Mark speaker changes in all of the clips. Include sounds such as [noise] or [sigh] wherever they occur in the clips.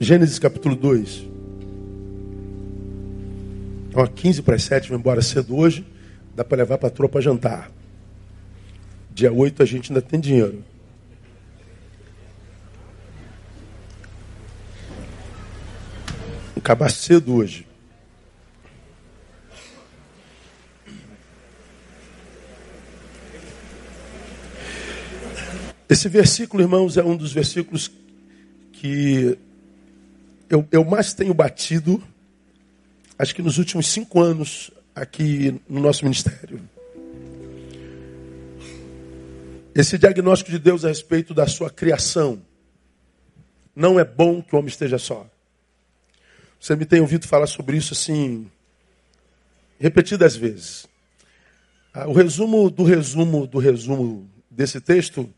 Speaker 1: Gênesis capítulo 2. Então, 15 para as 7, vou embora cedo hoje. Dá para levar para a tropa jantar. Dia 8 a gente ainda tem dinheiro. Acabar cedo hoje. Esse versículo, irmãos, é um dos versículos que eu, eu mais tenho batido, acho que nos últimos cinco anos, aqui no nosso ministério. Esse diagnóstico de Deus a respeito da sua criação. Não é bom que o homem esteja só. Você me tem ouvido falar sobre isso assim, repetidas vezes. Ah, o resumo do resumo do resumo desse texto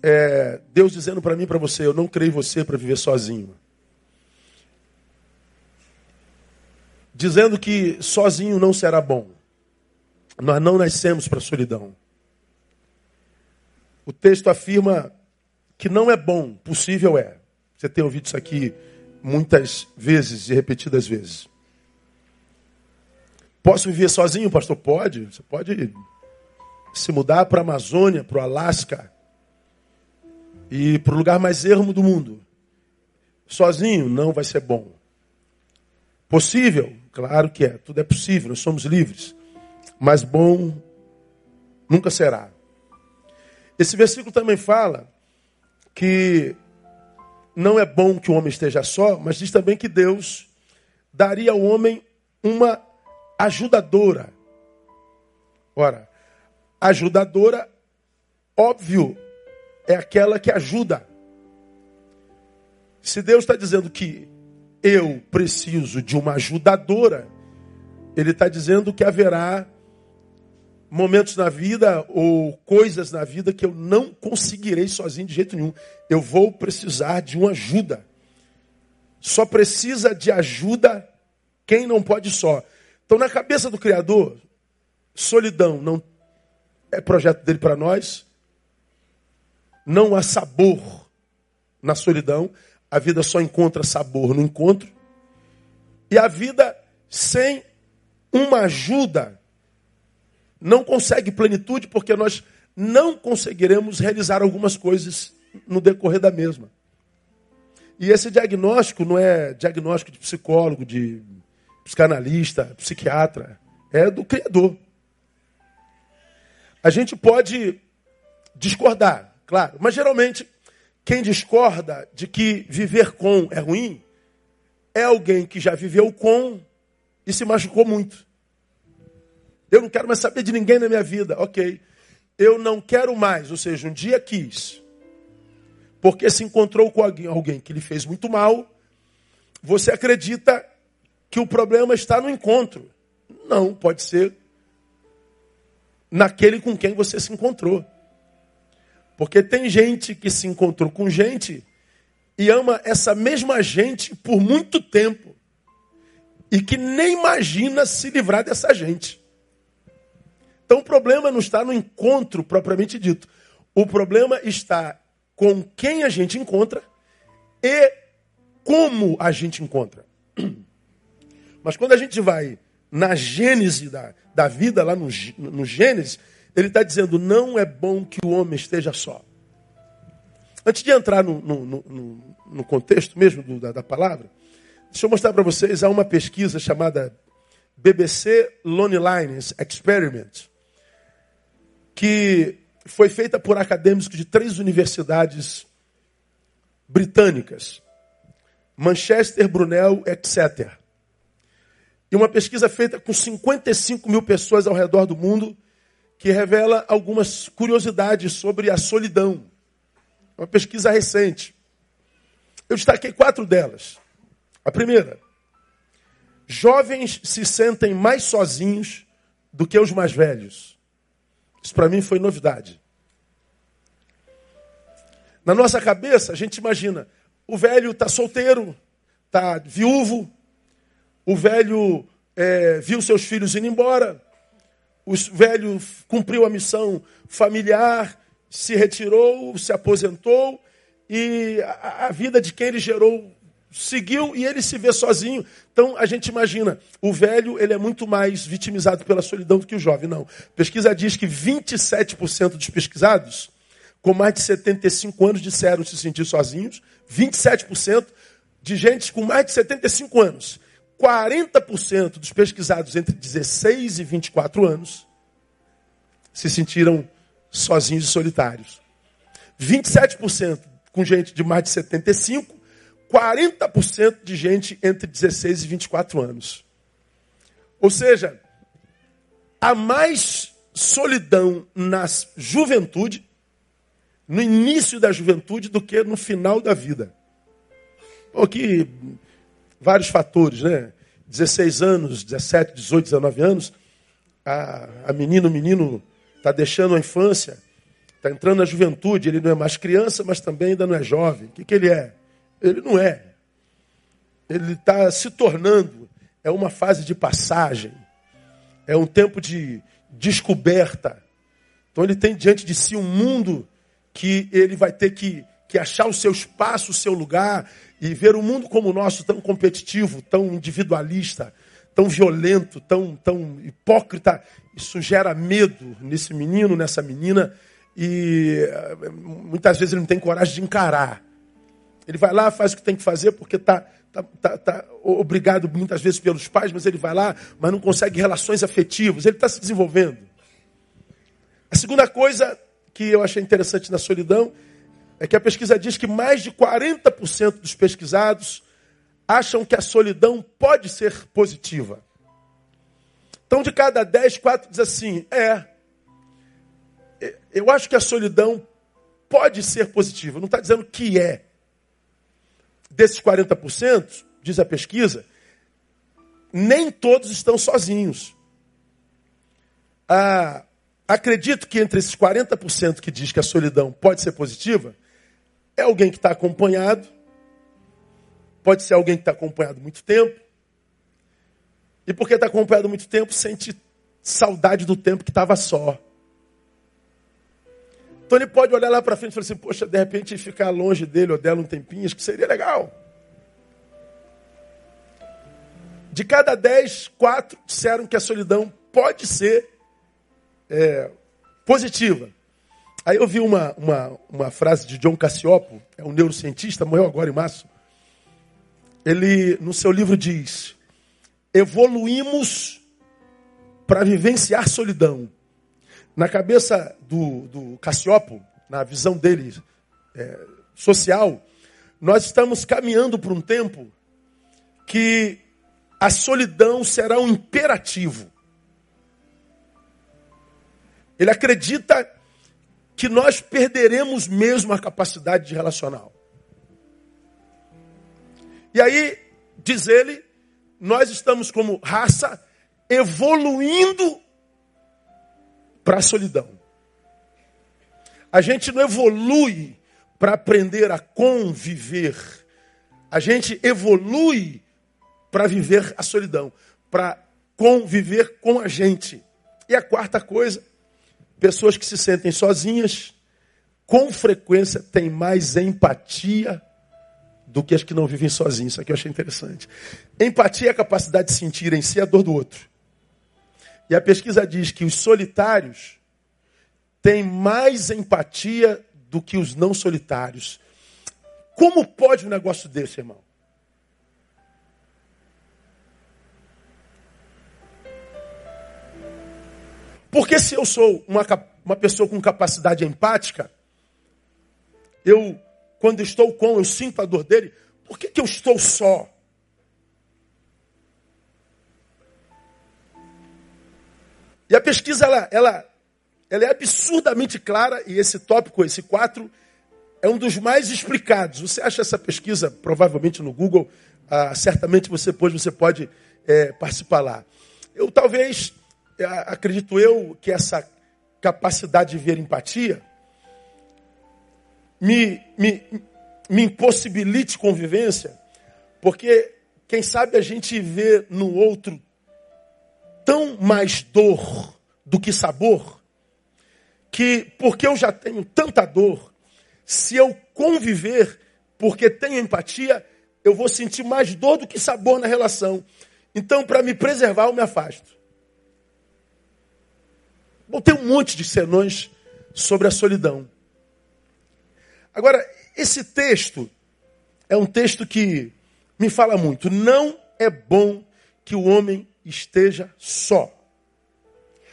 Speaker 1: é Deus dizendo para mim e para você: Eu não creio em você para viver sozinho. Dizendo que sozinho não será bom. Nós não nascemos para a solidão. O texto afirma que não é bom, possível é. Você tem ouvido isso aqui muitas vezes e repetidas vezes. Posso viver sozinho, pastor? Pode. Você pode se mudar para a Amazônia, para o Alasca e para o lugar mais ermo do mundo. Sozinho não vai ser bom. Possível? Claro que é, tudo é possível, nós somos livres. Mas bom nunca será. Esse versículo também fala que não é bom que o homem esteja só, mas diz também que Deus daria ao homem uma ajudadora. Ora, ajudadora, óbvio, é aquela que ajuda. Se Deus está dizendo que eu preciso de uma ajudadora, ele está dizendo que haverá momentos na vida ou coisas na vida que eu não conseguirei sozinho de jeito nenhum. Eu vou precisar de uma ajuda. Só precisa de ajuda quem não pode só. Então, na cabeça do Criador, solidão não é projeto dele para nós. Não há sabor na solidão. A vida só encontra sabor no encontro. E a vida sem uma ajuda não consegue plenitude, porque nós não conseguiremos realizar algumas coisas no decorrer da mesma. E esse diagnóstico não é diagnóstico de psicólogo, de psicanalista, psiquiatra, é do Criador. A gente pode discordar, claro, mas geralmente quem discorda de que viver com é ruim é alguém que já viveu com e se machucou muito. Eu não quero mais saber de ninguém na minha vida. Ok. Eu não quero mais, ou seja, um dia quis. Porque se encontrou com alguém, alguém que lhe fez muito mal, você acredita que o problema está no encontro. Não, pode ser naquele com quem você se encontrou. Porque tem gente que se encontrou com gente e ama essa mesma gente por muito tempo e que nem imagina se livrar dessa gente. Então o problema não está no encontro propriamente dito. O problema está com quem a gente encontra e como a gente encontra. Mas quando a gente vai na gênese da, da vida, lá no, no Gênesis, ele está dizendo: não é bom que o homem esteja só. Antes de entrar no, no, no, no contexto mesmo do, da, da palavra, deixa eu mostrar para vocês há uma pesquisa chamada BBC Lonely Lines Experiment, que foi feita por acadêmicos de três universidades britânicas: Manchester, Brunel, etc. E uma pesquisa feita com 55 mil pessoas ao redor do mundo que revela algumas curiosidades sobre a solidão. Uma pesquisa recente. Eu destaquei quatro delas. A primeira, jovens se sentem mais sozinhos do que os mais velhos. Isso para mim foi novidade. Na nossa cabeça, a gente imagina, o velho está solteiro, está viúvo, o velho é, viu seus filhos indo embora, o velho cumpriu a missão familiar, se retirou, se aposentou e a, a vida de quem ele gerou seguiu e ele se vê sozinho. Então a gente imagina, o velho ele é muito mais vitimizado pela solidão do que o jovem. Não. Pesquisa diz que 27% dos pesquisados com mais de 75 anos disseram se sentir sozinhos. 27% de gente com mais de 75 anos. 40% dos pesquisados entre 16 e 24 anos se sentiram sozinhos e solitários. 27% com gente de mais de 75, 40% de gente entre 16 e 24 anos. Ou seja, há mais solidão na juventude, no início da juventude, do que no final da vida. Porque vários fatores, né? 16 anos, 17, 18, 19 anos, a, a menina, o menino está deixando a infância, está entrando na juventude, ele não é mais criança, mas também ainda não é jovem. O que, que ele é? Ele não é. Ele está se tornando. É uma fase de passagem. É um tempo de descoberta. Então ele tem diante de si um mundo que ele vai ter que, que achar o seu espaço, o seu lugar e ver o mundo como o nosso, tão competitivo, tão individualista, tão violento, tão, tão hipócrita. Isso gera medo nesse menino, nessa menina e eh, muitas vezes ele não tem coragem de encarar. Ele vai lá, faz o que tem que fazer porque está tá, tá, tá obrigado muitas vezes pelos pais, mas ele vai lá, mas não consegue relações afetivas. Ele está se desenvolvendo. A segunda coisa que eu achei interessante na solidão é que a pesquisa diz que mais de 40% dos pesquisados acham que a solidão pode ser positiva. Então, de cada 10, 4 diz assim: é, eu acho que a solidão pode ser positiva, não está dizendo que é. Desses 40%, diz a pesquisa, nem todos estão sozinhos. Ah, acredito que entre esses 40% que diz que a solidão pode ser positiva, é alguém que está acompanhado, pode ser alguém que está acompanhado muito tempo, e porque está acompanhado muito tempo, sente saudade do tempo que estava só. Então ele pode olhar lá para frente e falar assim, poxa, de repente ficar longe dele ou dela um tempinho, acho que seria legal. De cada dez, quatro disseram que a solidão pode ser é, positiva. Aí eu vi uma, uma, uma frase de John Cassiopo, é um neurocientista, morreu agora em março. Ele, no seu livro, diz: evoluímos para vivenciar solidão. Na cabeça do, do Cassiopo, na visão dele é, social, nós estamos caminhando para um tempo que a solidão será um imperativo. Ele acredita que nós perderemos mesmo a capacidade de relacional. E aí, diz ele, nós estamos como raça evoluindo para a solidão. A gente não evolui para aprender a conviver. A gente evolui para viver a solidão, para conviver com a gente. E a quarta coisa, pessoas que se sentem sozinhas, com frequência têm mais empatia do que as que não vivem sozinhas. Isso aqui eu achei interessante. Empatia é a capacidade de sentir em si a dor do outro. E a pesquisa diz que os solitários têm mais empatia do que os não solitários. Como pode um negócio desse, irmão? Porque se eu sou uma, uma pessoa com capacidade empática, eu, quando estou com, eu sinto a dor dele, por que, que eu estou só? E a pesquisa, ela, ela, ela é absurdamente clara, e esse tópico, esse 4, é um dos mais explicados. Você acha essa pesquisa, provavelmente no Google, ah, certamente você pode, você pode é, participar lá. Eu talvez, acredito eu, que essa capacidade de ver empatia me, me, me impossibilite convivência, porque quem sabe a gente vê no outro tão mais dor do que sabor, que porque eu já tenho tanta dor, se eu conviver porque tenho empatia, eu vou sentir mais dor do que sabor na relação. Então, para me preservar, eu me afasto. Bom, tem um monte de sermões sobre a solidão. Agora, esse texto é um texto que me fala muito. Não é bom que o homem esteja só.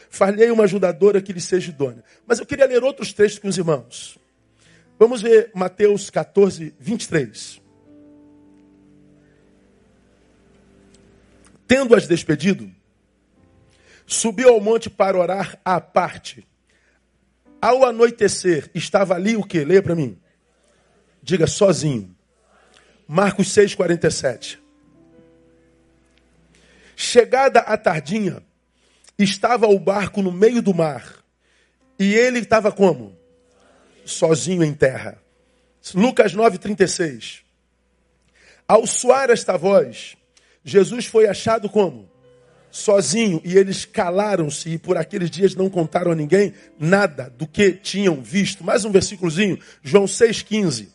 Speaker 1: Falhei uma ajudadora que lhe seja idônea. Mas eu queria ler outros textos com os irmãos. Vamos ver Mateus 14, 23. Tendo-as despedido, subiu ao monte para orar à parte. Ao anoitecer, estava ali o que? Leia para mim. Diga sozinho. Marcos 6, 47. Chegada a tardinha, estava o barco no meio do mar. E ele estava como? Sozinho em terra. Lucas 9,36. Ao soar esta voz, Jesus foi achado como? Sozinho. E eles calaram-se e por aqueles dias não contaram a ninguém nada do que tinham visto. Mais um versículozinho, João 6,15.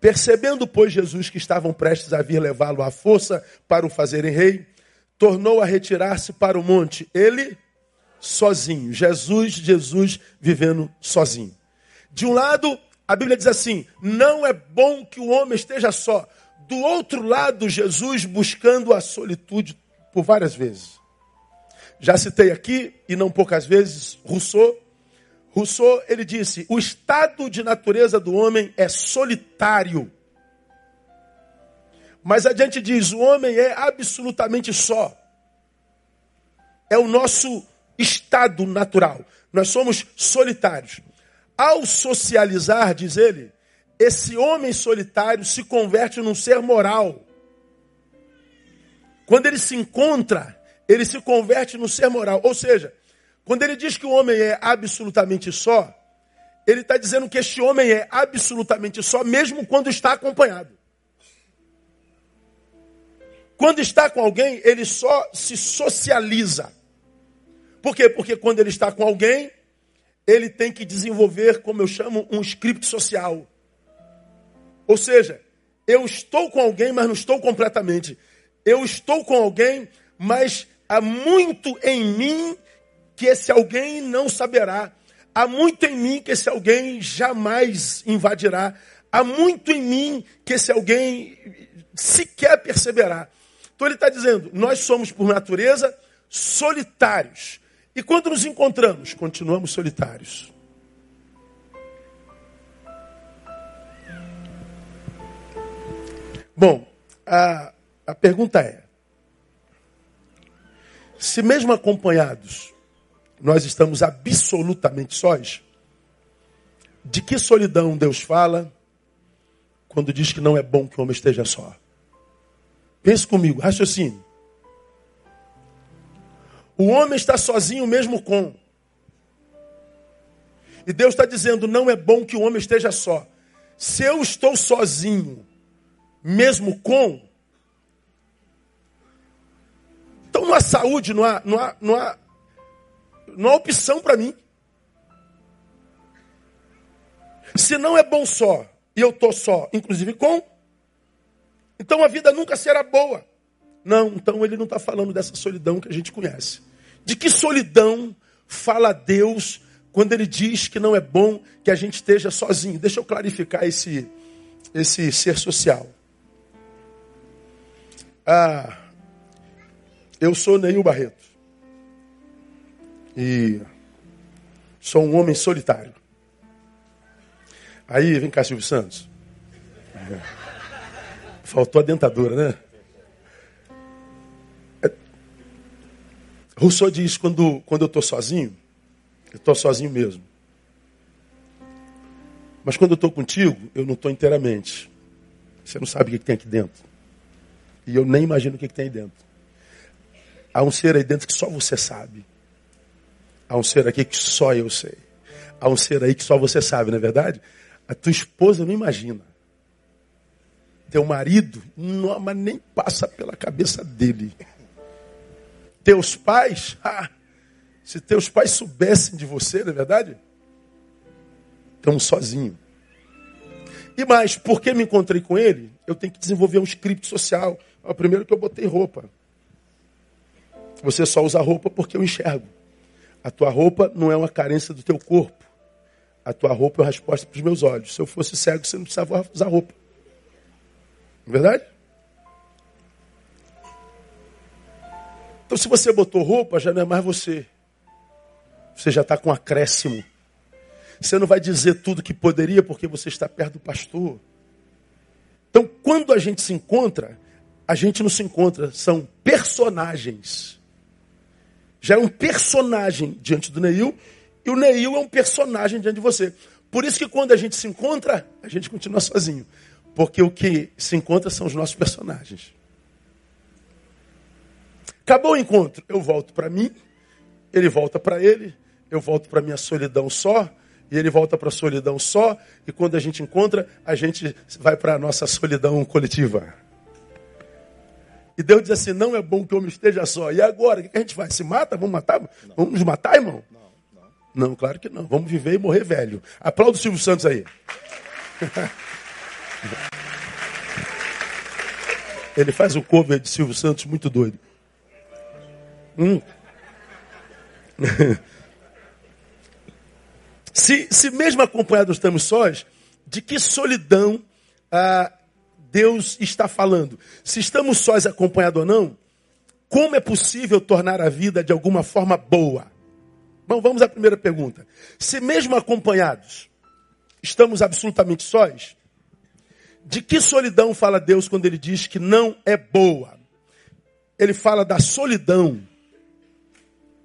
Speaker 1: Percebendo, pois, Jesus que estavam prestes a vir levá-lo à força para o fazerem rei, tornou a retirar-se para o monte. Ele sozinho. Jesus, Jesus vivendo sozinho. De um lado, a Bíblia diz assim: não é bom que o homem esteja só. Do outro lado, Jesus buscando a solitude por várias vezes. Já citei aqui, e não poucas vezes, Rousseau. Rousseau, ele disse: o estado de natureza do homem é solitário. Mas adiante diz: o homem é absolutamente só. É o nosso estado natural. Nós somos solitários. Ao socializar, diz ele, esse homem solitário se converte num ser moral. Quando ele se encontra, ele se converte num ser moral. Ou seja, quando ele diz que o homem é absolutamente só, ele está dizendo que este homem é absolutamente só, mesmo quando está acompanhado. Quando está com alguém, ele só se socializa. Por quê? Porque quando ele está com alguém, ele tem que desenvolver, como eu chamo, um script social. Ou seja, eu estou com alguém, mas não estou completamente. Eu estou com alguém, mas há muito em mim que esse alguém não saberá. Há muito em mim que esse alguém jamais invadirá. Há muito em mim que esse alguém sequer perceberá. Então ele está dizendo: nós somos, por natureza, solitários. E quando nos encontramos, continuamos solitários. Bom, a, a pergunta é: se mesmo acompanhados, nós estamos absolutamente sós, de que solidão Deus fala quando diz que não é bom que o homem esteja só? Pense comigo, raciocínio. O homem está sozinho mesmo com. E Deus está dizendo: não é bom que o homem esteja só. Se eu estou sozinho, mesmo com, não há saúde, não há, não há, não há, não há opção para mim. Se não é bom só, e eu estou só, inclusive com, então a vida nunca será boa. Não, então ele não está falando dessa solidão que a gente conhece. De que solidão fala Deus quando ele diz que não é bom que a gente esteja sozinho? Deixa eu clarificar esse, esse ser social. Ah, eu sou Neil Barreto. E sou um homem solitário. Aí, vem cá, Silvio Santos. Faltou a dentadura, né? É... Rousseau diz, quando, quando eu estou sozinho, eu estou sozinho mesmo. Mas quando eu estou contigo, eu não estou inteiramente. Você não sabe o que, que tem aqui dentro. E eu nem imagino o que, que tem aí dentro. Há um ser aí dentro que só você sabe. Há um ser aqui que só eu sei. Há um ser aí que só você sabe, não é verdade? A tua esposa não imagina teu marido, não, mas nem passa pela cabeça dele. Teus pais, [laughs] ah, se teus pais soubessem de você, não é verdade? Estamos sozinhos. E mais, porque me encontrei com ele, eu tenho que desenvolver um script social. O primeiro que eu botei roupa. Você só usa roupa porque eu enxergo. A tua roupa não é uma carência do teu corpo. A tua roupa é uma resposta para os meus olhos. Se eu fosse cego, você não precisava usar roupa. Não é verdade? Então, se você botou roupa, já não é mais você. Você já está com acréscimo. Você não vai dizer tudo que poderia porque você está perto do pastor. Então, quando a gente se encontra, a gente não se encontra, são personagens. Já é um personagem diante do Neil e o Neil é um personagem diante de você. Por isso que quando a gente se encontra, a gente continua sozinho. Porque o que se encontra são os nossos personagens. Acabou o encontro, eu volto para mim, ele volta para ele, eu volto para minha solidão só, e ele volta para a solidão só, e quando a gente encontra, a gente vai para a nossa solidão coletiva. E Deus diz assim: não é bom que o homem esteja só. E agora? O que a gente faz? Se mata? Vamos matar? Não. Vamos nos matar, irmão? Não, não. Não, claro que não. Vamos viver e morrer velho. Aplauda o Silvio Santos aí. [laughs] Ele faz um cover de Silvio Santos muito doido. Hum. [laughs] se, se mesmo acompanhados estamos sós, de que solidão ah, Deus está falando? Se estamos sós acompanhados ou não, como é possível tornar a vida de alguma forma boa? Bom, vamos à primeira pergunta. Se mesmo acompanhados, estamos absolutamente sós, de que solidão fala Deus quando ele diz que não é boa? Ele fala da solidão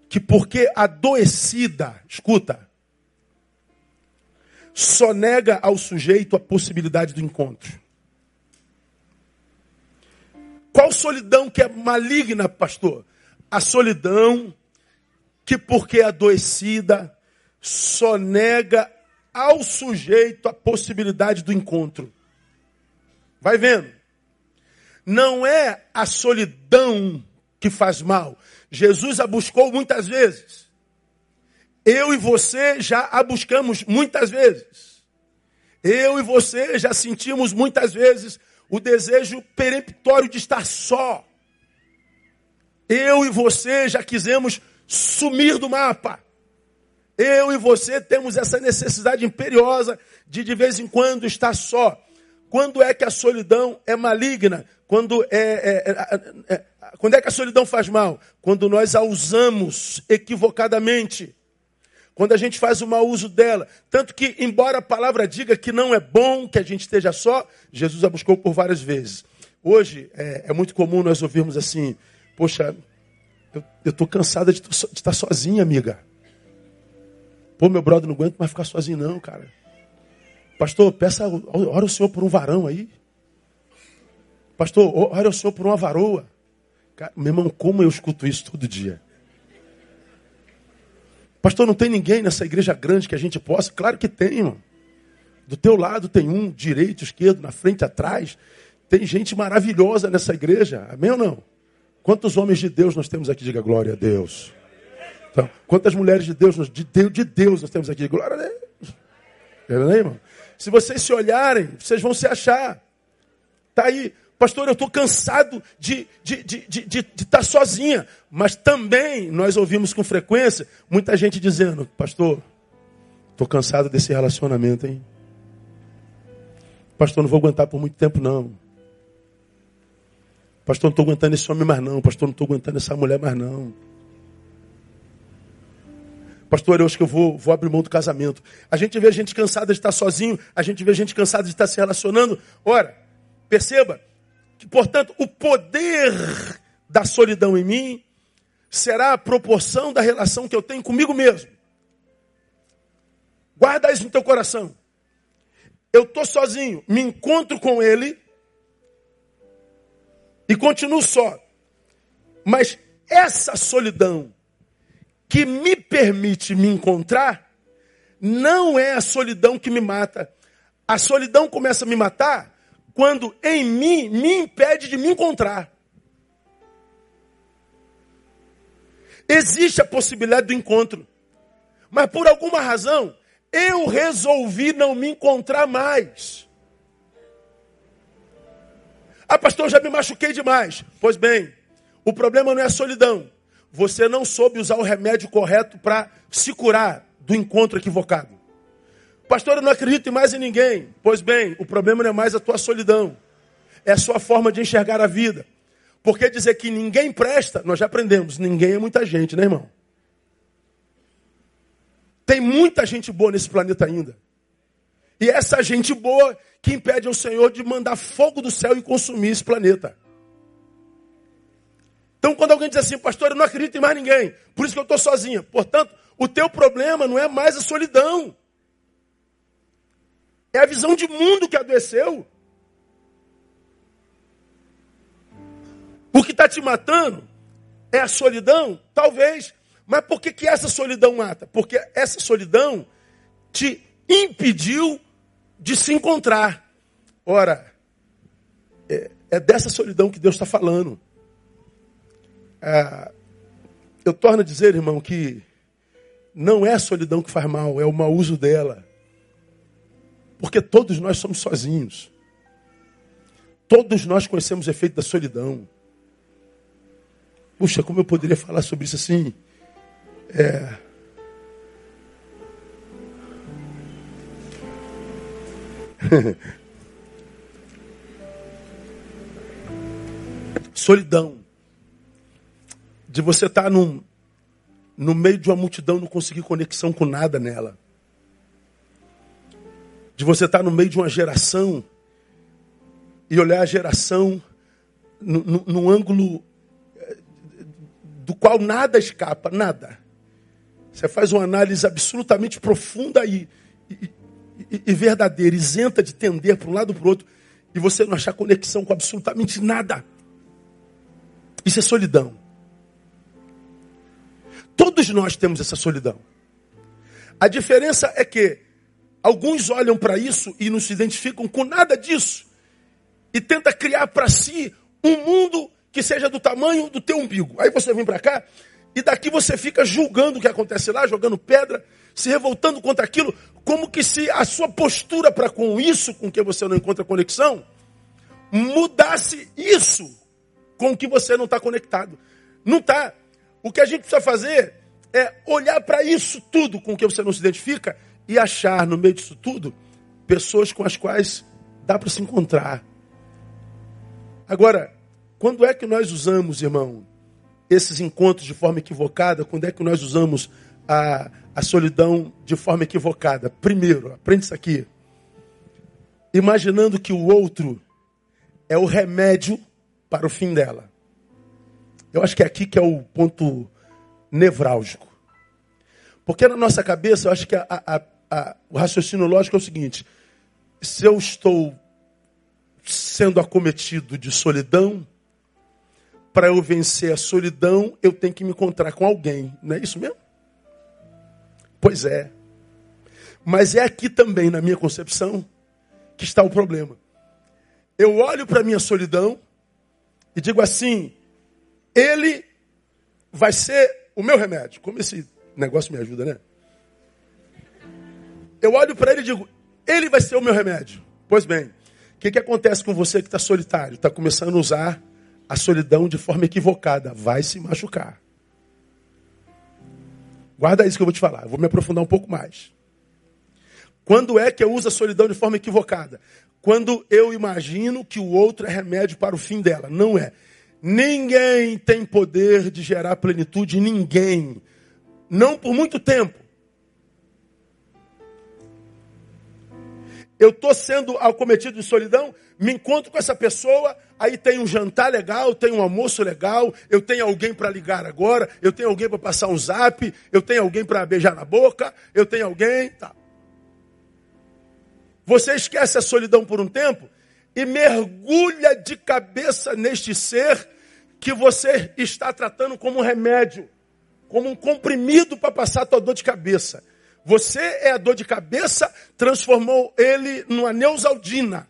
Speaker 1: que porque adoecida, escuta, só nega ao sujeito a possibilidade do encontro. Qual solidão que é maligna, pastor? A solidão que porque adoecida só nega ao sujeito a possibilidade do encontro. Vai vendo. Não é a solidão que faz mal. Jesus a buscou muitas vezes. Eu e você já a buscamos muitas vezes. Eu e você já sentimos muitas vezes o desejo peremptório de estar só. Eu e você já quisemos sumir do mapa. Eu e você temos essa necessidade imperiosa de de vez em quando estar só. Quando é que a solidão é maligna? Quando é, é, é, é, quando é que a solidão faz mal? Quando nós a usamos equivocadamente. Quando a gente faz o mau uso dela. Tanto que, embora a palavra diga que não é bom que a gente esteja só, Jesus a buscou por várias vezes. Hoje é, é muito comum nós ouvirmos assim: Poxa, eu estou cansada de, estar sozinha, amiga. Pô, meu brother, não aguento mais ficar sozinho, não, cara. Pastor, peça, ora o Senhor por um varão aí. Pastor, ora o Senhor por uma varoa. Cara, meu irmão, como eu escuto isso todo dia? Pastor, não tem ninguém nessa igreja grande que a gente possa? Claro que tem, irmão. Do teu lado tem um, direito, esquerdo, na frente, atrás. Tem gente maravilhosa nessa igreja. Amém ou não? Quantos homens de Deus nós temos aqui? Diga glória a Deus. Então, quantas mulheres de Deus, de Deus, de Deus nós temos aqui? Glória a Deus. Amém, irmão? Se vocês se olharem, vocês vão se achar. Está aí. Pastor, eu estou cansado de estar de, de, de, de, estar sozinha. Mas também nós ouvimos com frequência muita gente dizendo, pastor, estou cansado desse relacionamento, hein? Pastor, não vou aguentar por muito tempo, não. Pastor, não estou aguentando esse homem mais não. Pastor, não estou aguentando essa mulher mais não. Pastor, eu acho que eu vou, vou abrir mão do casamento. A gente vê gente cansada de estar sozinho, a gente vê gente cansada de estar se relacionando. Ora, perceba portanto, o poder da solidão em mim será a proporção da relação que eu tenho comigo mesmo. Guarda isso no teu coração. Eu estou sozinho, me encontro com ele e continuo só. Mas essa solidão que me permite me encontrar não é a solidão que me mata. A solidão começa a me matar quando em mim me impede de me encontrar. Existe a possibilidade do encontro, mas por alguma razão eu resolvi não me encontrar mais. Ah, pastor, já me machuquei demais. Pois bem, o problema não é a solidão. Você não soube usar o remédio correto para se curar do encontro equivocado. Pastor, eu não acredito mais em ninguém. Pois bem, o problema não é mais a tua solidão. É a sua forma de enxergar a vida. Porque dizer que ninguém presta, nós já aprendemos. Ninguém é muita gente, né, irmão? Tem muita gente boa nesse planeta ainda. E essa gente boa que impede ao Senhor de mandar fogo do céu e consumir esse planeta. Então, quando alguém diz assim, pastor, eu não acredito em mais ninguém, por isso que eu estou sozinha. Portanto, o teu problema não é mais a solidão. É a visão de mundo que adoeceu. O que está te matando é a solidão? Talvez. Mas por que, que essa solidão mata? Porque essa solidão te impediu de se encontrar. Ora, é, é dessa solidão que Deus está falando. Ah, eu torno a dizer, irmão, que não é a solidão que faz mal, é o mau uso dela. Porque todos nós somos sozinhos. Todos nós conhecemos o efeito da solidão. Puxa, como eu poderia falar sobre isso assim? É... [laughs] Solidão. De você estar tá num, no meio de uma multidão não conseguir conexão com nada nela. De você estar no meio de uma geração e olhar a geração no ângulo do qual nada escapa, nada. Você faz uma análise absolutamente profunda e, e, e, e verdadeira, isenta de tender para um lado para o outro, e você não achar conexão com absolutamente nada. Isso é solidão. Todos nós temos essa solidão. A diferença é que alguns olham para isso e não se identificam com nada disso e tenta criar para si um mundo que seja do tamanho do teu umbigo. Aí você vem para cá e daqui você fica julgando o que acontece lá, jogando pedra, se revoltando contra aquilo, como que se a sua postura para com isso, com que você não encontra conexão, mudasse isso com que você não está conectado. Não está. O que a gente precisa fazer é olhar para isso tudo com que você não se identifica e achar no meio disso tudo pessoas com as quais dá para se encontrar. Agora, quando é que nós usamos, irmão, esses encontros de forma equivocada? Quando é que nós usamos a, a solidão de forma equivocada? Primeiro, aprende isso aqui. Imaginando que o outro é o remédio para o fim dela. Eu acho que é aqui que é o ponto nevrálgico. Porque na nossa cabeça, eu acho que a, a, o raciocínio lógico é o seguinte: se eu estou sendo acometido de solidão, para eu vencer a solidão, eu tenho que me encontrar com alguém. Não é isso mesmo? Pois é. Mas é aqui também, na minha concepção, que está o problema. Eu olho para a minha solidão e digo assim: ele vai ser o meu remédio. Como esse negócio me ajuda, né? Eu olho para ele e digo: ele vai ser o meu remédio. Pois bem, o que, que acontece com você que está solitário? Está começando a usar a solidão de forma equivocada. Vai se machucar. Guarda isso que eu vou te falar. Eu vou me aprofundar um pouco mais. Quando é que eu uso a solidão de forma equivocada? Quando eu imagino que o outro é remédio para o fim dela. Não é. Ninguém tem poder de gerar plenitude, ninguém. Não por muito tempo. Eu estou sendo acometido de solidão, me encontro com essa pessoa, aí tem um jantar legal, tem um almoço legal, eu tenho alguém para ligar agora, eu tenho alguém para passar um zap, eu tenho alguém para beijar na boca, eu tenho alguém. Tá. Você esquece a solidão por um tempo e mergulha de cabeça neste ser que você está tratando como um remédio, como um comprimido para passar a tua dor de cabeça. Você é a dor de cabeça, transformou ele numa neusaldina.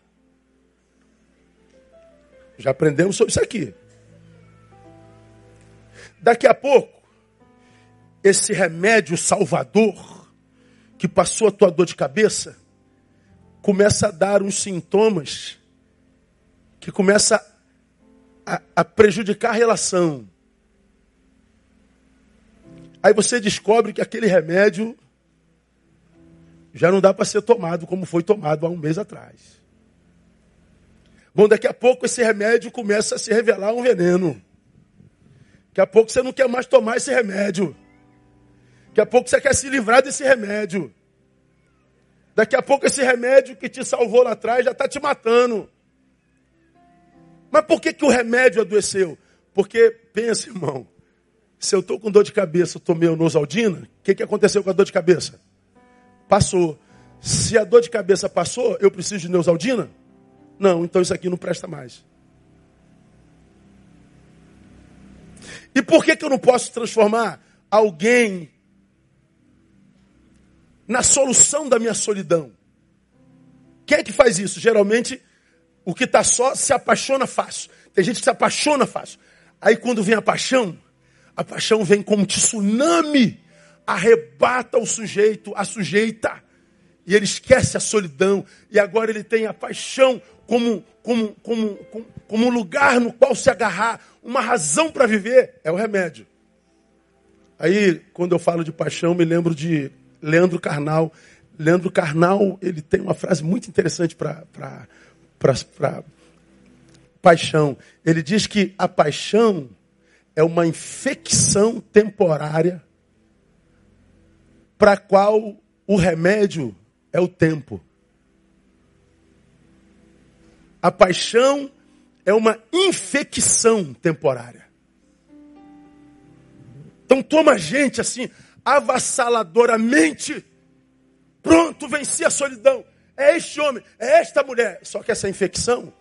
Speaker 1: Já aprendemos sobre isso aqui. Daqui a pouco, esse remédio salvador que passou a tua dor de cabeça começa a dar uns sintomas que começa a, a prejudicar a relação. Aí você descobre que aquele remédio já não dá para ser tomado como foi tomado há um mês atrás. Bom, daqui a pouco esse remédio começa a se revelar um veneno. Daqui a pouco você não quer mais tomar esse remédio. Daqui a pouco você quer se livrar desse remédio. Daqui a pouco esse remédio que te salvou lá atrás já está te matando. Mas por que, que o remédio adoeceu? Porque, pensa, irmão, se eu estou com dor de cabeça, tomei o Nosaldina, o que, que aconteceu com a dor de cabeça? Passou. Se a dor de cabeça passou, eu preciso de Neusaldina? Não, então isso aqui não presta mais. E por que, que eu não posso transformar alguém na solução da minha solidão? Quem é que faz isso? Geralmente, o que está só se apaixona fácil. Tem gente que se apaixona fácil. Aí quando vem a paixão, a paixão vem como um tsunami, arrebata o sujeito, a sujeita, e ele esquece a solidão, e agora ele tem a paixão como, como, como, como, um lugar no qual se agarrar, uma razão para viver, é o remédio. Aí, quando eu falo de paixão, me lembro de Leandro Carnal. Leandro Carnal, ele tem uma frase muito interessante para paixão. Ele diz que a paixão é uma infecção temporária para qual o remédio é o tempo. A paixão é uma infecção temporária. Então toma gente assim, avassaladoramente. Pronto, venci a solidão. É este homem, é esta mulher. Só que essa infecção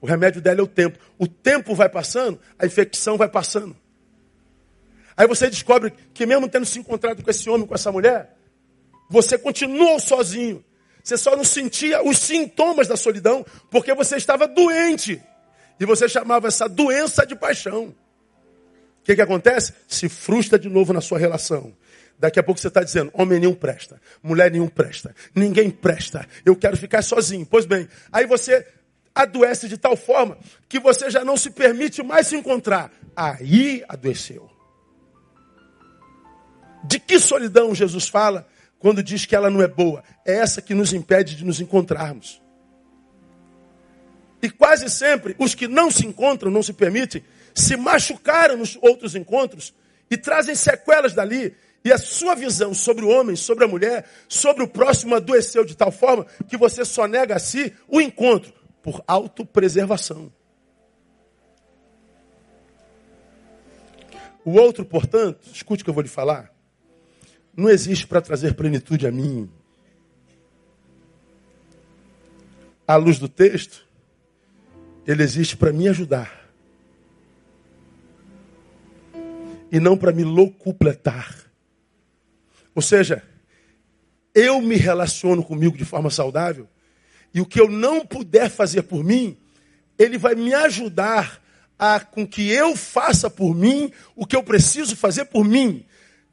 Speaker 1: o remédio dela é o tempo. O tempo vai passando, a infecção vai passando. Aí você descobre que mesmo tendo se encontrado com esse homem, com essa mulher, você continuou sozinho. Você só não sentia os sintomas da solidão porque você estava doente. E você chamava essa doença de paixão. O que, que acontece? Se frustra de novo na sua relação. Daqui a pouco você está dizendo: homem nenhum presta, mulher nenhum presta, ninguém presta, eu quero ficar sozinho. Pois bem, aí você adoece de tal forma que você já não se permite mais se encontrar. Aí adoeceu. De que solidão Jesus fala quando diz que ela não é boa? É essa que nos impede de nos encontrarmos. E quase sempre os que não se encontram, não se permitem, se machucaram nos outros encontros e trazem sequelas dali. E a sua visão sobre o homem, sobre a mulher, sobre o próximo adoeceu de tal forma que você só nega a si o encontro por autopreservação. O outro, portanto, escute o que eu vou lhe falar, não existe para trazer plenitude a mim. À luz do texto, ele existe para me ajudar. E não para me locupletar. Ou seja, eu me relaciono comigo de forma saudável e o que eu não puder fazer por mim, ele vai me ajudar a com que eu faça por mim o que eu preciso fazer por mim.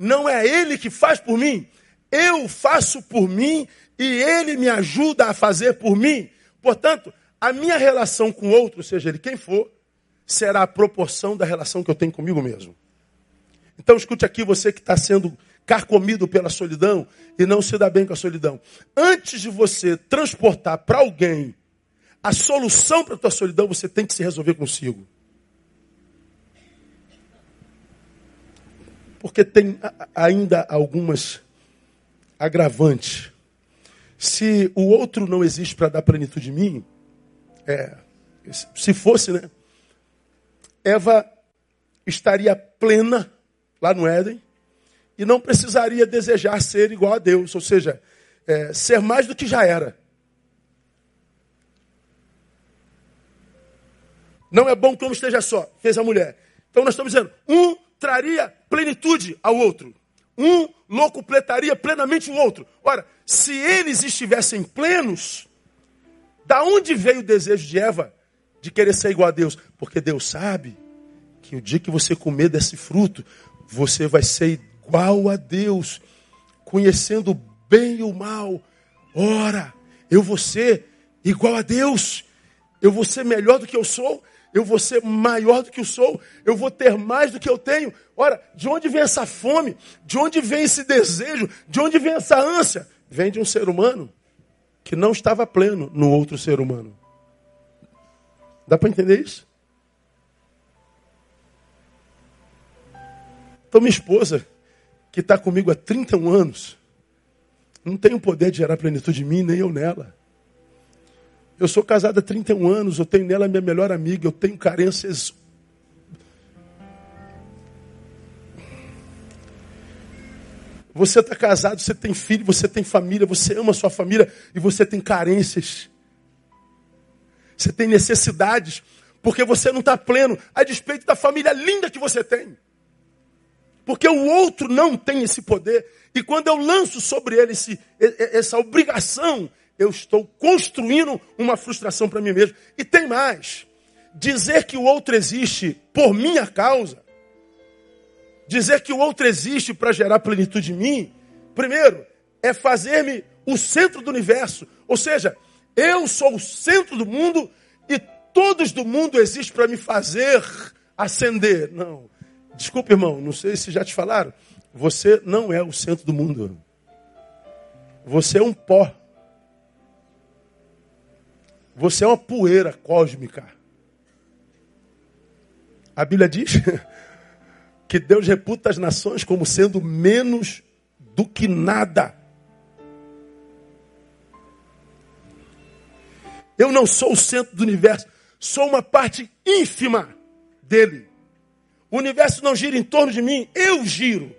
Speaker 1: Não é ele que faz por mim, eu faço por mim e ele me ajuda a fazer por mim. Portanto, a minha relação com outro, seja ele quem for, será a proporção da relação que eu tenho comigo mesmo. Então escute aqui você que está sendo carcomido pela solidão e não se dá bem com a solidão. Antes de você transportar para alguém a solução para a tua solidão, você tem que se resolver consigo. Porque tem ainda algumas agravantes. Se o outro não existe para dar plenitude em mim, é, se fosse, né? Eva estaria plena lá no Éden, e não precisaria desejar ser igual a Deus, ou seja, é, ser mais do que já era. Não é bom que homem esteja só, fez a mulher. Então nós estamos dizendo, um traria plenitude ao outro. Um locupletaria plenamente o outro. Ora, se eles estivessem plenos, da onde veio o desejo de Eva de querer ser igual a Deus? Porque Deus sabe que o dia que você comer desse fruto, você vai ser igual a Deus, conhecendo bem e o mal. Ora, eu vou ser igual a Deus, eu vou ser melhor do que eu sou. Eu vou ser maior do que eu sou, eu vou ter mais do que eu tenho. Ora, de onde vem essa fome? De onde vem esse desejo? De onde vem essa ânsia? Vem de um ser humano que não estava pleno no outro ser humano. Dá para entender isso? Então, minha esposa, que está comigo há 31 anos, não tem o poder de gerar plenitude em mim, nem eu nela. Eu sou casado há 31 anos, eu tenho nela minha melhor amiga, eu tenho carências. Você está casado, você tem filho, você tem família, você ama a sua família e você tem carências. Você tem necessidades, porque você não está pleno, a despeito da família linda que você tem. Porque o outro não tem esse poder. E quando eu lanço sobre ele esse, essa obrigação, eu estou construindo uma frustração para mim mesmo. E tem mais. Dizer que o outro existe por minha causa, dizer que o outro existe para gerar plenitude em mim, primeiro, é fazer-me o centro do universo. Ou seja, eu sou o centro do mundo e todos do mundo existem para me fazer ascender. Não. Desculpe, irmão, não sei se já te falaram. Você não é o centro do mundo. Você é um pó. Você é uma poeira cósmica. A Bíblia diz [laughs] que Deus reputa as nações como sendo menos do que nada. Eu não sou o centro do universo, sou uma parte ínfima dele. O universo não gira em torno de mim, eu giro.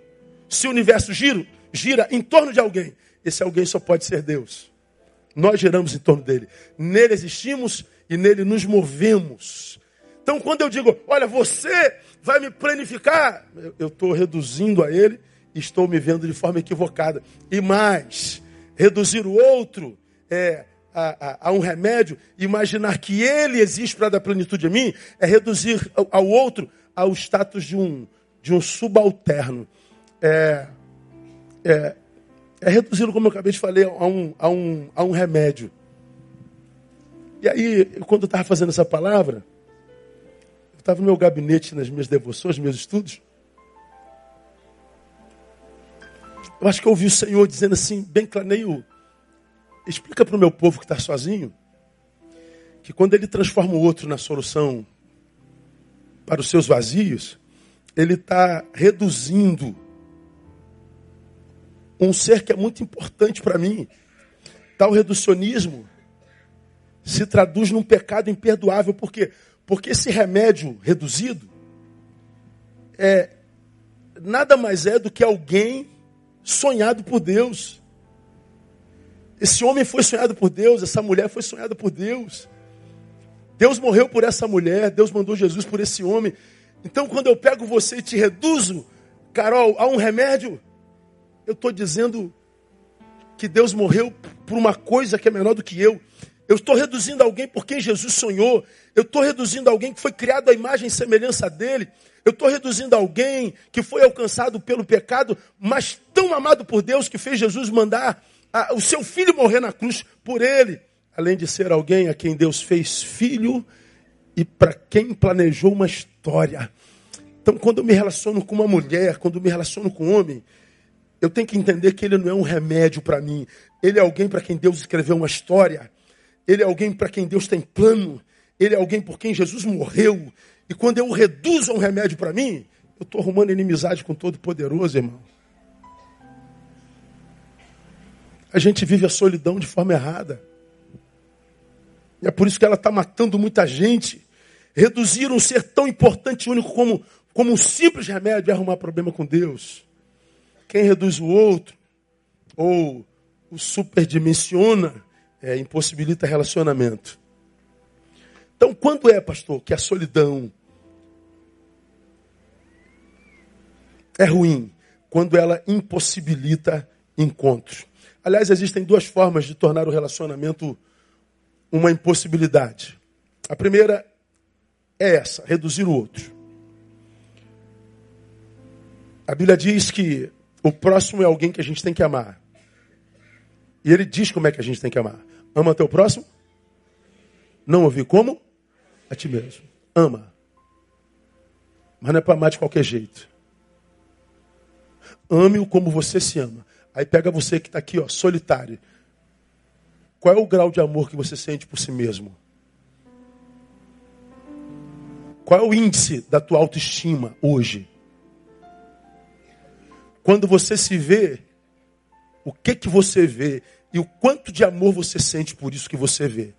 Speaker 1: Se o universo gira, gira em torno de alguém, esse alguém só pode ser Deus. Nós giramos em torno dele. Nele existimos e nele nos Então, quando eu digo, olha, você vai me planificar, eu estou reduzindo a ele e estou me vendo de forma equivocada. E mais, reduzir o outro é, a, a, a, um remédio, imaginar que ele existe para dar plenitude a mim, é reduzir ao, ao, outro ao status de um, de um subalterno. É, é, é reduzi-lo, como eu acabei de falar, a um, a um, a um remédio. E aí, quando eu estava fazendo essa palavra, eu estava no meu gabinete, nas minhas devoções, nos meus estudos. Eu acho que eu ouvi o Senhor dizendo assim, bem claneio, explica para o meu povo que está sozinho, que quando ele transforma o outro na solução para os seus vazios, ele está reduzindo um ser que é muito importante para mim. Tal reducionismo se traduz num pecado imperdoável. Por quê? Porque esse remédio reduzido é nada mais é do que alguém sonhado por Deus. Esse homem foi sonhado por Deus, essa mulher foi sonhada por Deus. Deus morreu por essa mulher, Deus mandou Jesus por esse homem. Então, quando eu pego você e te reduzo, Carol, a um remédio, eu estou dizendo que Deus morreu por uma coisa que é menor do que eu. Eu estou reduzindo alguém por quem Jesus sonhou. Eu estou reduzindo alguém que foi criado à imagem e semelhança dele. Eu estou reduzindo alguém que foi alcançado pelo pecado, mas tão amado por Deus que fez Jesus mandar a, o seu filho morrer na cruz por ele. Além de ser alguém a quem Deus fez filho e para quem planejou uma história. Então, quando eu me relaciono com uma mulher, quando eu me relaciono com um homem, eu tenho que entender que ele não é um remédio para mim. Ele é alguém para quem Deus escreveu uma história. Ele é alguém para quem Deus tem plano. Ele é alguém por quem Jesus morreu. E quando eu o reduzo a um remédio para mim, eu estou arrumando inimizade com todo poderoso, irmão. A gente vive a solidão de forma errada. E é por isso que ela está matando muita gente. Reduzir um ser tão importante e único como, como um simples remédio é arrumar problema com Deus. Quem reduz o outro, ou o superdimensiona, é, impossibilita relacionamento. Então, quando é, pastor, que a solidão é ruim? Quando ela impossibilita encontros. Aliás, existem duas formas de tornar o relacionamento uma impossibilidade. A primeira é essa, reduzir o outro. A Bíblia diz que o próximo é alguém que a gente tem que amar. E ele diz como é que a gente tem que amar. Ama teu próximo? Não ouvir como? A ti mesmo. ama. Mas não é para amar de qualquer jeito. Ame-o como você se ama. Aí pega você que está aqui, ó, solitário. Qual é o grau de amor que você sente por si mesmo? Qual é o índice da tua autoestima hoje? Quando você se vê, o que que você vê e o quanto de amor você sente por isso que você vê?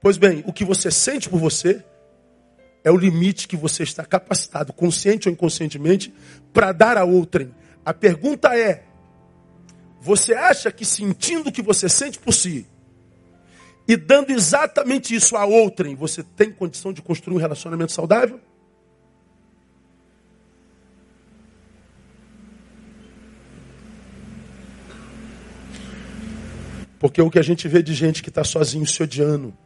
Speaker 1: Pois bem, o que você sente por você é o limite que você está capacitado, consciente ou inconscientemente, para dar a outrem. A pergunta é: você acha que sentindo o que você sente por si e dando exatamente isso a outrem, você tem condição de construir um relacionamento saudável? Porque o que a gente vê de gente que está sozinho se odiando,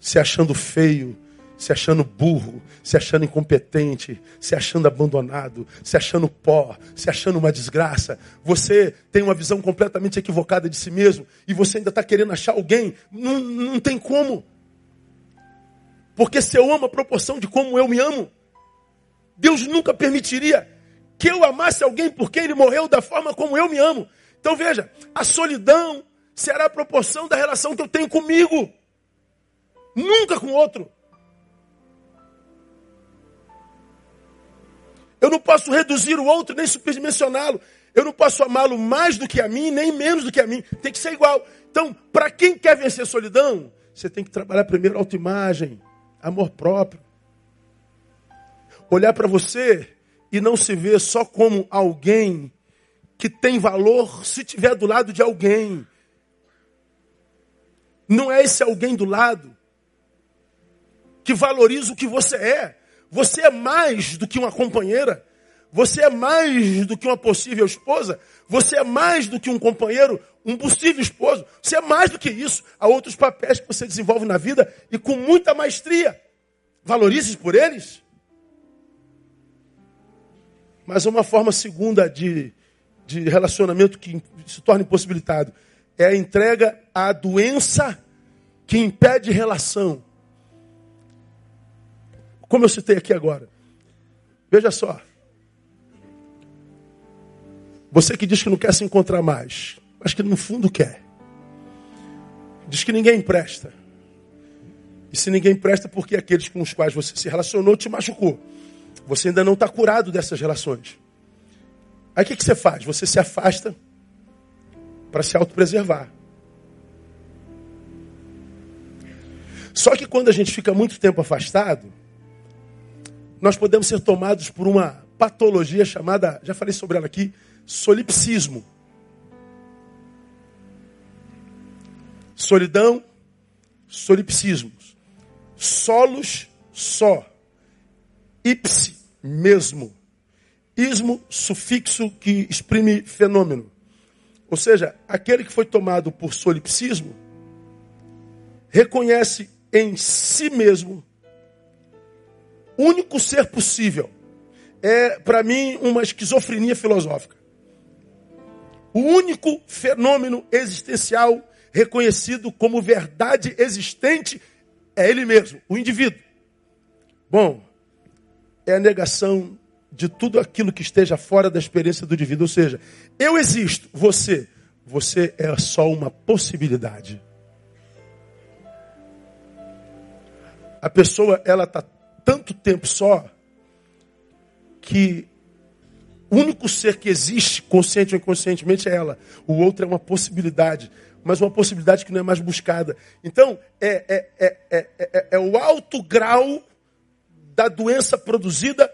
Speaker 1: se achando feio, se achando burro, se achando incompetente, se achando abandonado, se achando pó, se achando uma desgraça. Você tem uma visão completamente equivocada de si mesmo e você ainda está querendo achar alguém. Não, não tem como. Porque se eu amo a proporção de como eu me amo, Deus nunca permitiria que eu amasse alguém porque ele morreu da forma como eu me amo. Então veja, a solidão será a proporção da relação que eu tenho comigo, nunca com outro. Eu não posso reduzir o outro nem superdimensioná-lo. Eu não posso amá-lo mais do que a mim, nem menos do que a mim. Tem que ser igual. Então, para quem quer vencer solidão, você tem que trabalhar primeiro autoimagem, amor próprio. Olhar para você e não se ver só como alguém que tem valor se tiver do lado de alguém. Não é esse alguém do lado que valoriza o que você é. Você é mais do que uma companheira. Você é mais do que uma possível esposa. Você é mais do que um companheiro, um possível esposo. Você é mais do que isso. Há outros papéis que você desenvolve na vida e com muita maestria. Valorize por eles. Mas uma forma segunda de, de relacionamento que se torna impossibilitado é a entrega à doença que impede relação. Como eu citei aqui agora. Veja só. Você que diz que não quer se encontrar mais, mas que no fundo quer. Diz que ninguém presta. E se ninguém presta, porque aqueles com os quais você se relacionou te machucou. Você ainda não está curado dessas relações. Aí o que, que você faz? Você se afasta para se autopreservar. Só que quando a gente fica muito tempo afastado, nós podemos ser tomados por uma patologia chamada, já falei sobre ela aqui, solipsismo. Solidão, solipsismo. Solos, só. Ipse, mesmo. Ismo, sufixo que exprime fenômeno. Ou seja, aquele que foi tomado por solipsismo reconhece em si mesmo único ser possível. É, para mim, uma esquizofrenia filosófica. O único fenômeno existencial reconhecido como verdade existente é ele mesmo, o indivíduo. Bom, é a negação de tudo aquilo que esteja fora da experiência do indivíduo. Ou seja, eu existo, você, você é só uma possibilidade. A pessoa, ela está tanto tempo só que o único ser que existe, consciente ou inconscientemente, é ela. O outro é uma possibilidade, mas uma possibilidade que não é mais buscada. Então, é, é, é, é, o alto grau da doença produzida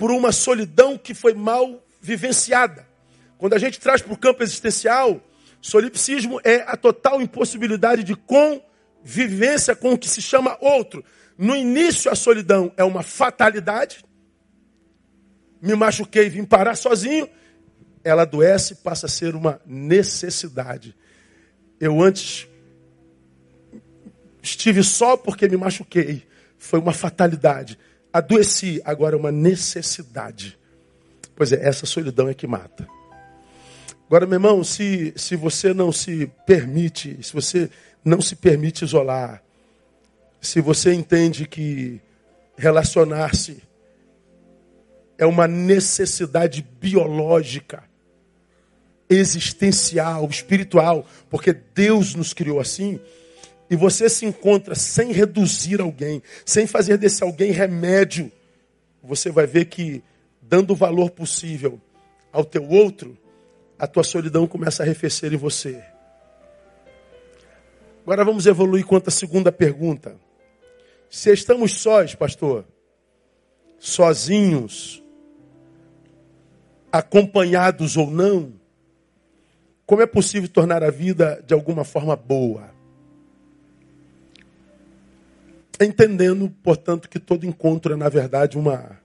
Speaker 1: por uma solidão que foi mal vivenciada. Quando a gente traz para o campo existencial, solipsismo é a total impossibilidade de convivência com o que se chama outro. No início, a solidão é uma fatalidade. Me machuquei vim parar sozinho. Ela adoece e passa a ser uma necessidade. Eu antes estive só porque me machuquei. Foi uma fatalidade. Adoeci, agora é uma necessidade. Pois é, essa solidão é que mata. Agora, meu irmão, se, se você não se permite, se você não se permite isolar, se você entende que Relacionar-se é uma necessidade biológica, existencial, espiritual, porque Deus nos criou assim. E você se encontra sem reduzir alguém, sem fazer desse alguém remédio, você vai ver que, dando o valor possível ao teu outro, a tua solidão começa a arrefecer em você. Agora vamos evoluir quanto à segunda pergunta. Se estamos sós, pastor, sozinhos, acompanhados ou não, como é possível tornar a vida de alguma forma boa? Entendendo, portanto, que todo encontro é, na verdade, uma,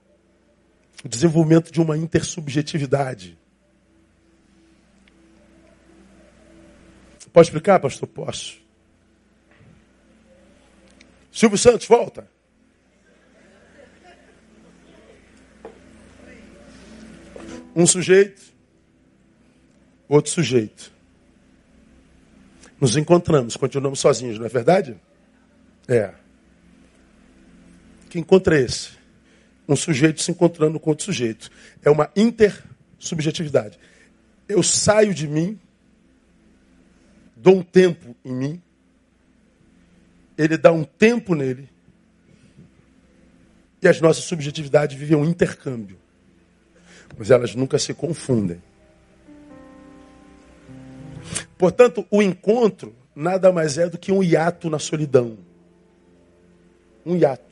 Speaker 1: desenvolvimento de uma intersubjetividade. Pode explicar, pastor? Posso. Silvio Santos, volta. Um sujeito, outro sujeito. Nos encontramos, continuamos sozinhos, não é verdade? É. Que encontro é esse? Um sujeito se encontrando com outro sujeito. É uma intersubjetividade. Eu saio de mim, dou um tempo em mim, ele dá um tempo nele, e as nossas subjetividades vivem um intercâmbio. Mas elas nunca se confundem. Portanto, o encontro nada mais é do que um hiato na solidão. Um hiato.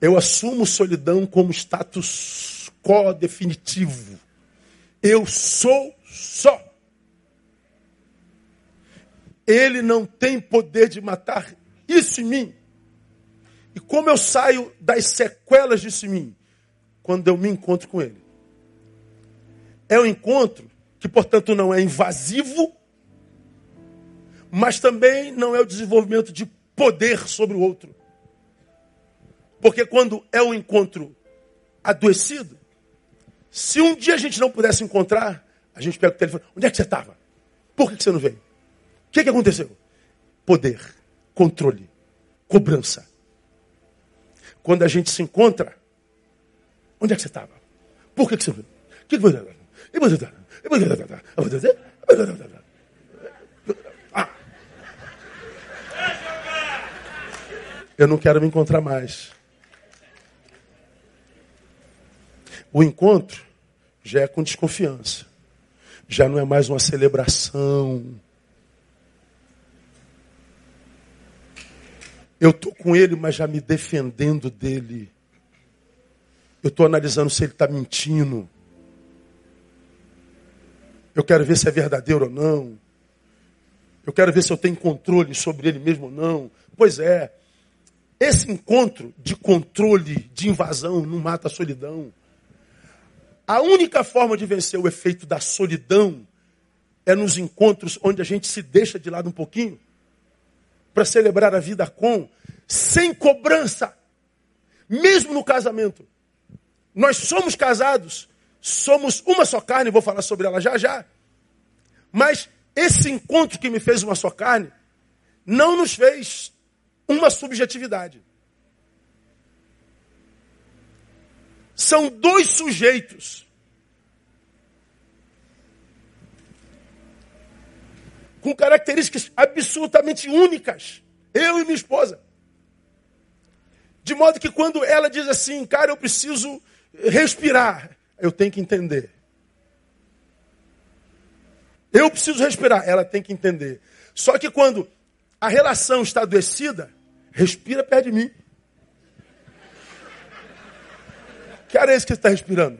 Speaker 1: Eu assumo solidão como status quo definitivo. Eu sou só. Ele não tem poder de matar isso em mim. E como eu saio das sequelas disso em mim? Quando eu me encontro com Ele. É um encontro que, portanto, não é invasivo, mas também não é o desenvolvimento de poder sobre o outro. Porque quando é um encontro adoecido, se um dia a gente não pudesse encontrar, a gente pega o telefone, onde é que você estava? Por que você não veio? O que, que aconteceu? Poder, controle, cobrança. Quando a gente se encontra, onde é que você estava? Por que, que você veio? O que, que foi? Ah. Eu não quero me encontrar mais. O encontro já é com desconfiança. Já não é mais uma celebração. Eu estou com ele, mas já me defendendo dele. Eu estou analisando se ele está mentindo. Eu quero ver se é verdadeiro ou não. Eu quero ver se eu tenho controle sobre ele mesmo ou não. Pois é. Esse encontro de controle, de invasão, não mata a solidão. A única forma de vencer o efeito da solidão é nos encontros onde a gente se deixa de lado um pouquinho para celebrar a vida com, sem cobrança, mesmo no casamento. Nós somos casados, somos uma só carne, vou falar sobre ela já já. Mas esse encontro que me fez uma só carne não nos fez uma subjetividade. São dois sujeitos. Com características absolutamente únicas. Eu e minha esposa. De modo que quando ela diz assim, cara, eu preciso respirar, eu tenho que entender. Eu preciso respirar, ela tem que entender. Só que quando a relação está adoecida, respira perto de mim. Que ar é esse que você está respirando?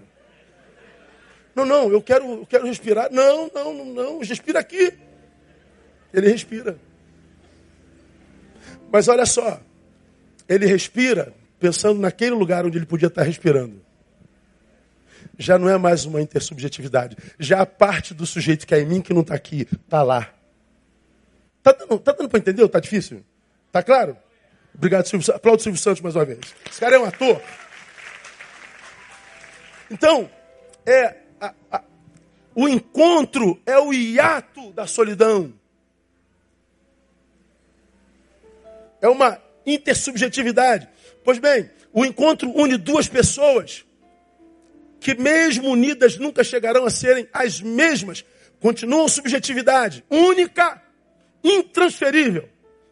Speaker 1: Não, não, eu quero, eu quero respirar. Não, não, não, não, respira aqui. Ele respira. Mas olha só, ele respira pensando naquele lugar onde ele podia estar respirando. Já não é mais uma intersubjetividade. Já a parte do sujeito que é em mim que não está aqui, está lá. Está dando, tá dando para entender? Está difícil? Está claro? Obrigado, Silvio. Aplaudo o Silvio Santos mais uma vez. Esse cara é um ator. Então, é a, a, o encontro é o hiato da solidão. É uma intersubjetividade. Pois bem, o encontro une duas pessoas que, mesmo unidas, nunca chegarão a serem as mesmas. Continuam subjetividade única, intransferível,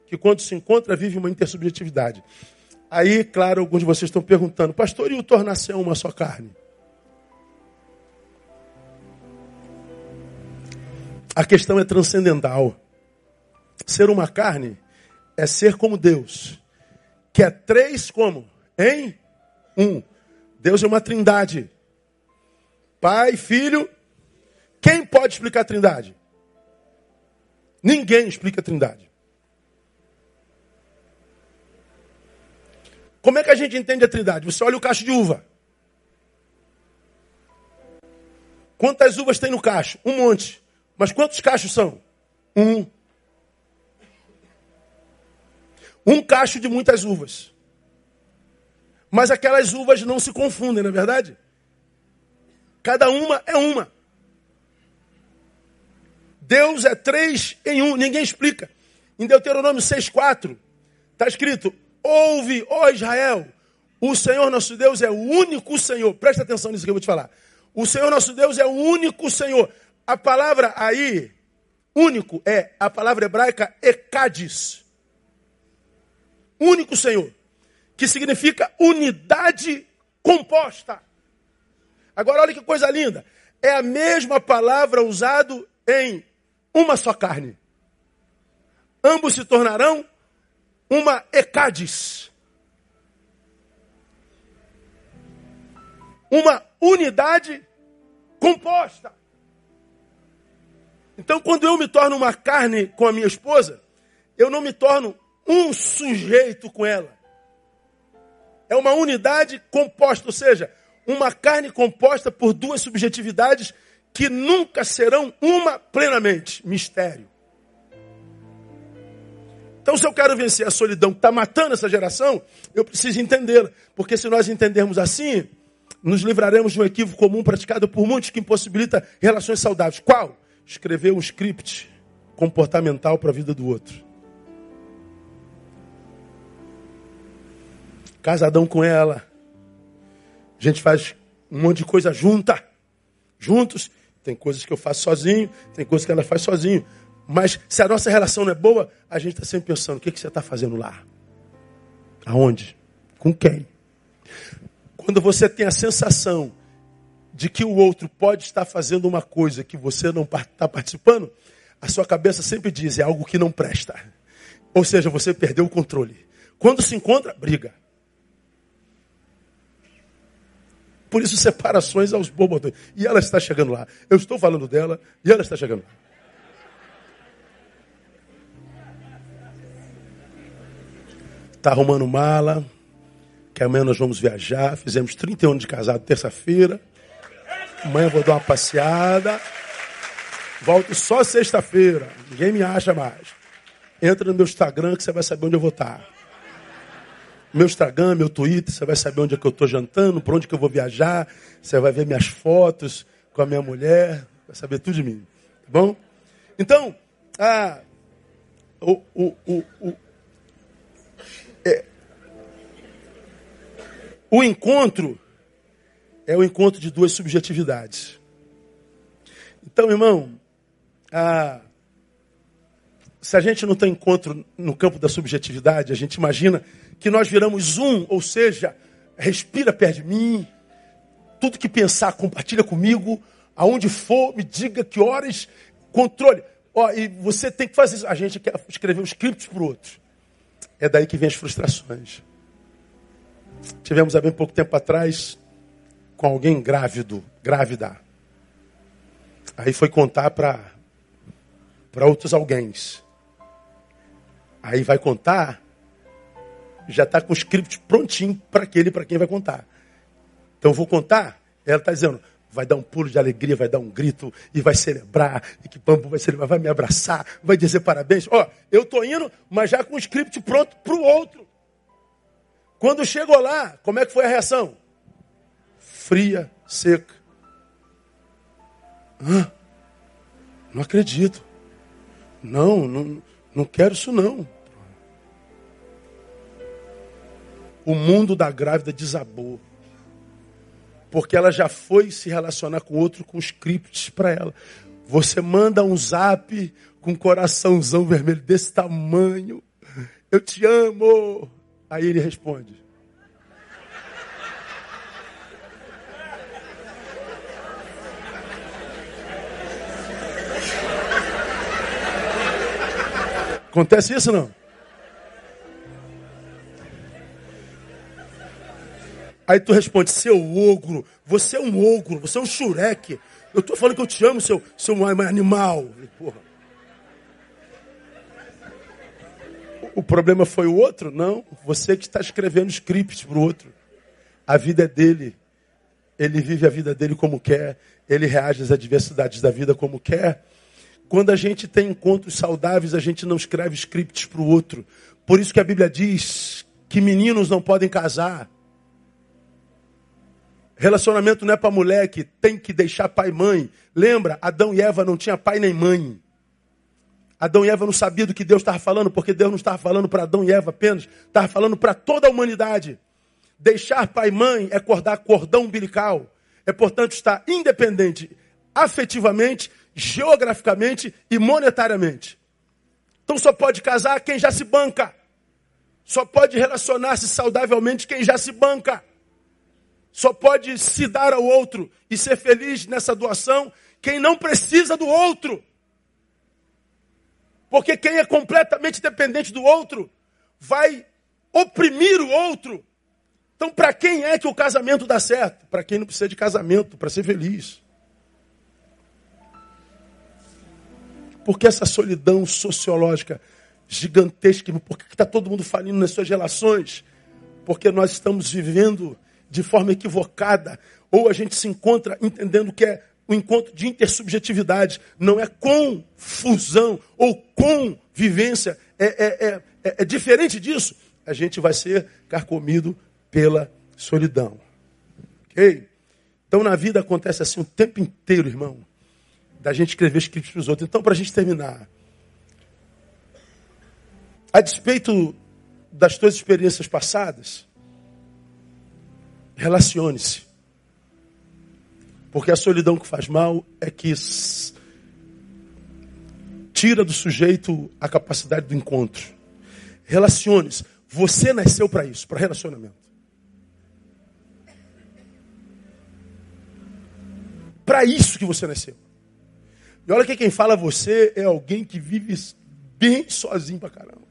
Speaker 1: que quando se encontra vive uma intersubjetividade. Aí, claro, alguns de vocês estão perguntando, pastor, e o tornar-se uma só carne? A questão é transcendental. Ser uma carne é ser como Deus, que é três como? Em um. Deus é uma trindade. Pai, Filho. Quem pode explicar a trindade? Ninguém explica a trindade. Como é que a gente entende a trindade? Você olha o cacho de uva. Quantas uvas tem no cacho? Um monte. Mas quantos cachos são? Um. Um cacho de muitas uvas. Mas aquelas uvas não se confundem, não é verdade? Cada uma é uma. Deus é três em um, ninguém explica. Em Deuteronômio 6,4 está escrito: Ouve, ó Israel, o Senhor nosso Deus é o único Senhor. Presta atenção nisso que eu vou te falar. O Senhor nosso Deus é o único Senhor. A palavra aí, único, é a palavra hebraica ekadis. Único Senhor. Que significa unidade composta. Agora olha que coisa linda. É a mesma palavra usada em uma só carne. Ambos se tornarão uma ekadis. Uma unidade composta. Então, quando eu me torno uma carne com a minha esposa, eu não me torno um sujeito com ela. É uma unidade composta, ou seja, uma carne composta por duas subjetividades que nunca serão uma plenamente. Mistério. Então, se eu quero vencer a solidão que está matando essa geração, eu preciso entendê-la. Porque se nós entendermos assim, nos livraremos de um equívoco comum praticado por muitos que impossibilita relações saudáveis. Qual? Escrever um script comportamental para a vida do outro. Casadão com ela. A gente faz um monte de coisa junta. Juntos. Tem coisas que eu faço sozinho, tem coisas que ela faz sozinho. Mas se a nossa relação não é boa, a gente está sempre pensando: o que, que você está fazendo lá? Aonde? Com quem? Quando você tem a sensação de que o outro pode estar fazendo uma coisa que você não está participando, a sua cabeça sempre diz: é algo que não presta. Ou seja, você perdeu o controle. Quando se encontra, briga. Por isso, separações aos bobos. E ela está chegando lá. Eu estou falando dela e ela está chegando lá. Está arrumando mala, que amanhã nós vamos viajar. Fizemos 31 anos de casado terça-feira. Amanhã eu vou dar uma passeada. Volto só sexta-feira. Ninguém me acha mais. Entra no meu Instagram que você vai saber onde eu vou estar. Meu Instagram, meu Twitter, você vai saber onde é que eu estou jantando, por onde que eu vou viajar. Você vai ver minhas fotos com a minha mulher. Vai saber tudo de mim. Tá bom? Então, ah, o, o, o, o, é, o encontro é o encontro de duas subjetividades. Então, irmão, a... se a gente não tem encontro no campo da subjetividade, a gente imagina que nós viramos um, ou seja, respira perto de mim, tudo que pensar, compartilha comigo, aonde for, me diga que horas, controle. Ó, e você tem que fazer isso. A gente quer escrever um script para o outro. É daí que vem as frustrações. Tivemos há bem pouco tempo atrás com alguém grávido, grávida. Aí foi contar para para outros alguém. Aí vai contar, já está com o script prontinho para aquele para quem vai contar. Então vou contar, ela está dizendo, vai dar um pulo de alegria, vai dar um grito e vai celebrar, e que bambu vai celebrar, vai me abraçar, vai dizer parabéns. Ó, eu tô indo, mas já com o script pronto para o outro. Quando chegou lá, como é que foi a reação? Fria, seca. Ah, não acredito. Não, não, não quero isso não. o mundo da grávida desabou. Porque ela já foi se relacionar com outro com scripts para ela. Você manda um zap com um coraçãozão vermelho desse tamanho. Eu te amo. Aí ele responde: Acontece isso não? Aí tu responde, seu ogro, você é um ogro, você é um xureque. Eu estou falando que eu te amo, seu, seu animal. Porra. O problema foi o outro? Não. Você que está escrevendo scripts para o outro. A vida é dele. Ele vive a vida dele como quer. Ele reage às adversidades da vida como quer. Quando a gente tem encontros saudáveis, a gente não escreve scripts para o outro. Por isso que a Bíblia diz que meninos não podem casar. Relacionamento não é para mulher que tem que deixar pai e mãe. Lembra, Adão e Eva não tinham pai nem mãe. Adão e Eva não sabiam do que Deus estava falando, porque Deus não estava falando para Adão e Eva apenas, estava falando para toda a humanidade. Deixar pai e mãe é acordar cordão umbilical. É, portanto, estar independente afetivamente geograficamente e monetariamente. Então só pode casar quem já se banca. Só pode relacionar-se saudavelmente quem já se banca. Só pode se dar ao outro e ser feliz nessa doação quem não precisa do outro. Porque quem é completamente dependente do outro vai oprimir o outro. Então, para quem é que o casamento dá certo? Para quem não precisa de casamento, para ser feliz. Porque essa solidão sociológica gigantesca, por que está todo mundo falindo nas suas relações? Porque nós estamos vivendo de forma equivocada, ou a gente se encontra entendendo que é o encontro de intersubjetividade, não é confusão ou convivência, é, é, é, é, é diferente disso. A gente vai ser carcomido pela solidão. Ok? Então na vida acontece assim o tempo inteiro, irmão da gente escrever escritos para os outros. Então, para a gente terminar, a despeito das tuas experiências passadas, relacione-se. Porque a solidão que faz mal é que tira do sujeito a capacidade do encontro. Relacione-se. Você nasceu para isso, para relacionamento. Para isso que você nasceu. E olha que quem fala você é alguém que vive bem sozinho pra caramba.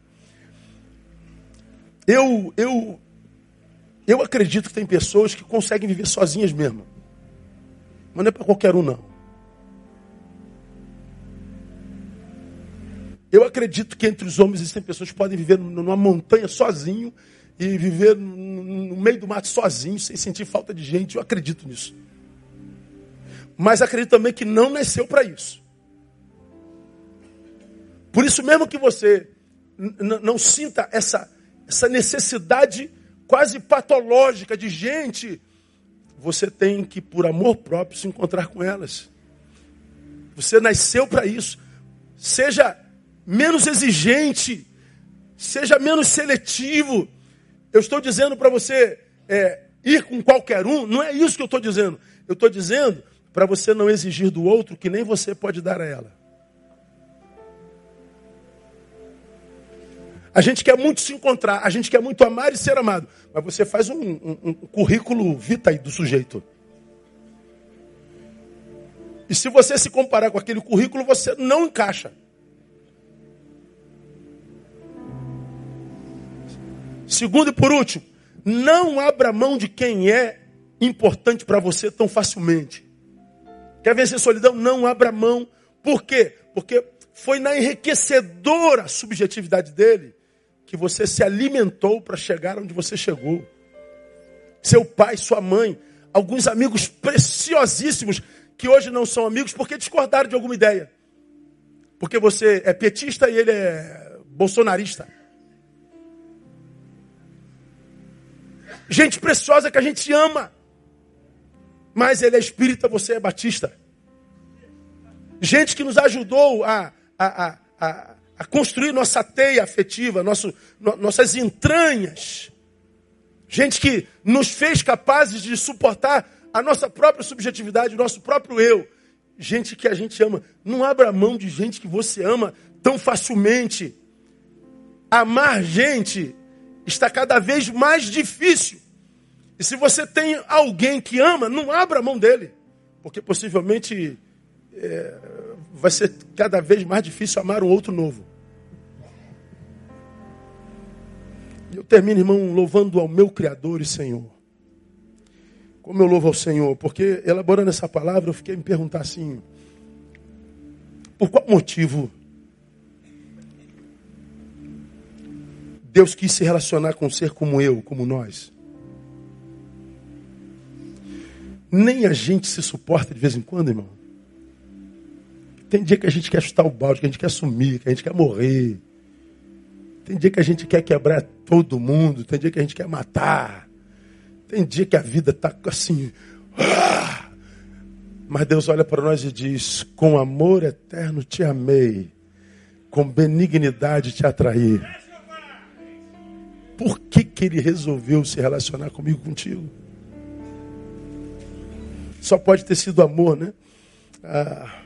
Speaker 1: Eu, eu, eu acredito que tem pessoas que conseguem viver sozinhas mesmo. Mas não é para qualquer um, não. Eu acredito que entre os homens existem pessoas que podem viver numa montanha sozinho e viver no meio do mato sozinho, sem sentir falta de gente. Eu acredito nisso. Mas acredito também que não nasceu para isso. Por isso mesmo que você não sinta essa, essa necessidade quase patológica de gente, você tem que, por amor próprio, se encontrar com elas. Você nasceu para isso. Seja menos exigente, seja menos seletivo. Eu estou dizendo para você é, ir com qualquer um, não é isso que eu estou dizendo. Eu estou dizendo para você não exigir do outro que nem você pode dar a ela. A gente quer muito se encontrar, a gente quer muito amar e ser amado. Mas você faz um, um, um currículo vitae do sujeito. E se você se comparar com aquele currículo, você não encaixa. Segundo e por último, não abra mão de quem é importante para você tão facilmente. Quer vencer solidão? Não abra mão. Por quê? Porque foi na enriquecedora subjetividade dele que você se alimentou para chegar onde você chegou. Seu pai, sua mãe, alguns amigos preciosíssimos que hoje não são amigos porque discordaram de alguma ideia. Porque você é petista e ele é bolsonarista. Gente preciosa que a gente ama. Mas ele é espírita, você é batista. Gente que nos ajudou a, a, a, a construir nossa teia afetiva, nosso, no, nossas entranhas. Gente que nos fez capazes de suportar a nossa própria subjetividade, o nosso próprio eu. Gente que a gente ama. Não abra mão de gente que você ama tão facilmente. Amar gente está cada vez mais difícil. E se você tem alguém que ama, não abra mão dele. Porque possivelmente é, vai ser cada vez mais difícil amar um outro novo. Eu termino, irmão, louvando ao meu Criador e Senhor. Como eu louvo ao Senhor? Porque elaborando essa palavra, eu fiquei me perguntar assim: por qual motivo Deus quis se relacionar com um ser como eu, como nós? Nem a gente se suporta de vez em quando, irmão. Tem dia que a gente quer chutar o balde, que a gente quer sumir, que a gente quer morrer. Tem dia que a gente quer quebrar todo mundo, tem dia que a gente quer matar. Tem dia que a vida está assim. Ah! Mas Deus olha para nós e diz: Com amor eterno te amei, com benignidade te atraí. Por que, que ele resolveu se relacionar comigo, contigo? Só pode ter sido amor, né? Ah,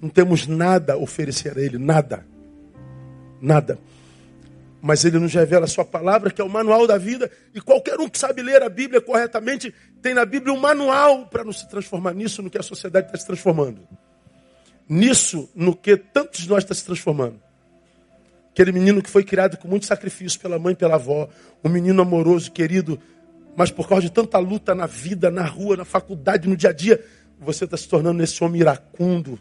Speaker 1: não temos nada a oferecer a ele, nada. Nada mas ele nos revela a sua palavra, que é o manual da vida, e qualquer um que sabe ler a Bíblia corretamente, tem na Bíblia um manual para não se transformar nisso, no que a sociedade está se transformando. Nisso, no que tantos de nós está se transformando. Aquele menino que foi criado com muito sacrifício pela mãe e pela avó, um menino amoroso, querido, mas por causa de tanta luta na vida, na rua, na faculdade, no dia a dia, você está se tornando esse homem iracundo,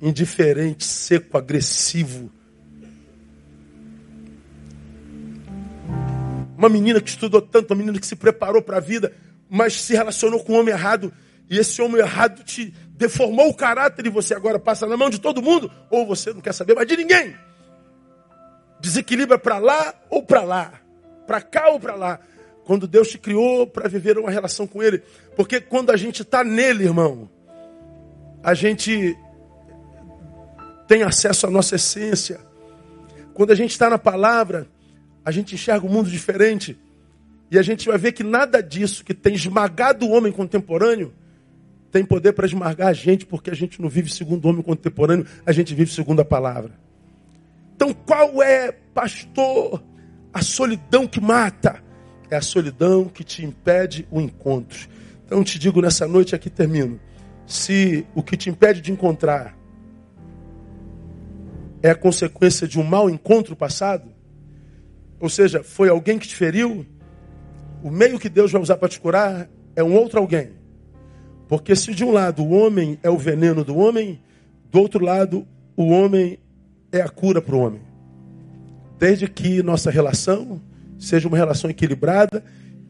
Speaker 1: indiferente, seco, agressivo, Uma menina que estudou tanto, uma menina que se preparou para a vida, mas se relacionou com um homem errado. E esse homem errado te deformou o caráter e você agora passa na mão de todo mundo, ou você não quer saber mais de ninguém. Desequilibra para lá ou para lá, para cá ou para lá. Quando Deus te criou para viver uma relação com Ele. Porque quando a gente está nele, irmão, a gente tem acesso à nossa essência. Quando a gente está na palavra, a gente enxerga o um mundo diferente. E a gente vai ver que nada disso que tem esmagado o homem contemporâneo tem poder para esmagar a gente, porque a gente não vive segundo o homem contemporâneo, a gente vive segundo a palavra. Então, qual é, pastor, a solidão que mata? É a solidão que te impede o encontro. Então, te digo nessa noite aqui termino. Se o que te impede de encontrar é a consequência de um mau encontro passado, ou seja, foi alguém que te feriu, o meio que Deus vai usar para te curar é um outro alguém. Porque se de um lado o homem é o veneno do homem, do outro lado o homem é a cura para o homem. Desde que nossa relação seja uma relação equilibrada,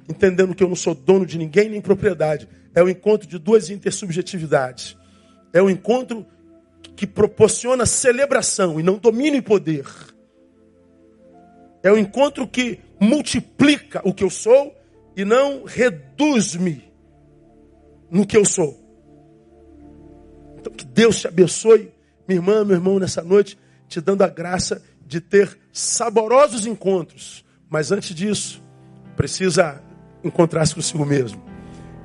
Speaker 1: entendendo que eu não sou dono de ninguém nem propriedade. É o encontro de duas intersubjetividades. É o encontro que proporciona celebração e não domínio e poder. É o encontro que multiplica o que eu sou e não reduz-me no que eu sou. Então que Deus te abençoe, minha irmã, meu irmão, nessa noite, te dando a graça de ter saborosos encontros. Mas antes disso, precisa encontrar-se consigo mesmo.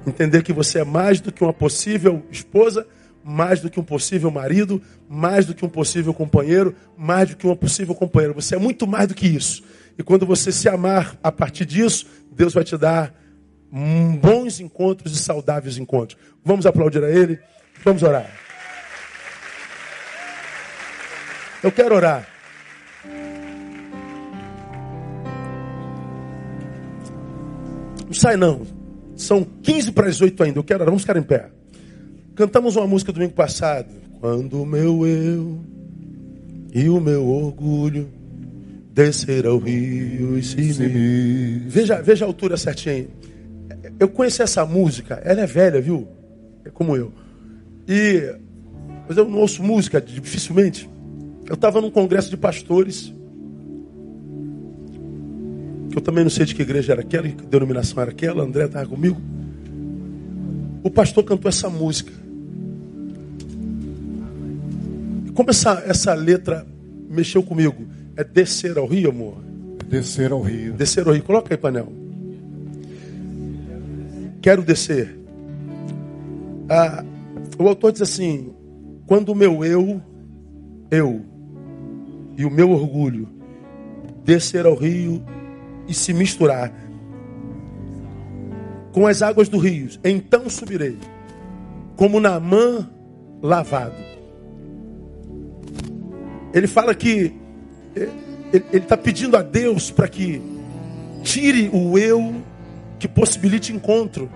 Speaker 1: Entender que você é mais do que uma possível esposa, mais do que um possível marido, mais do que um possível companheiro, mais do que uma possível companheira. Você é muito mais do que isso. E quando você se amar a partir disso, Deus vai te dar bons encontros e saudáveis encontros. Vamos aplaudir a Ele? Vamos orar. Eu quero orar. Não sai não. São 15 para as 8 ainda. Eu quero. Vamos ficar em pé. Cantamos uma música domingo passado. Quando o meu eu e o meu orgulho descer ao rio e se me... Veja, veja a altura certinha. Eu conheci essa música, ela é velha, viu? É como eu. E mas eu não ouço música dificilmente. Eu estava num congresso de pastores. Que eu também não sei de que igreja era aquela, que denominação era aquela, André estava comigo. O pastor cantou essa música. Como essa, essa letra mexeu comigo? É descer ao rio, amor?
Speaker 2: Descer ao rio.
Speaker 1: Descer ao rio. Coloca aí, painel. quero descer. Ah, o autor diz assim: quando o meu eu, eu, e o meu orgulho descer ao rio e se misturar com as águas do rio, então subirei, como Naamã lavado. Ele fala que eh, ele está pedindo a Deus para que tire o eu que possibilite encontro.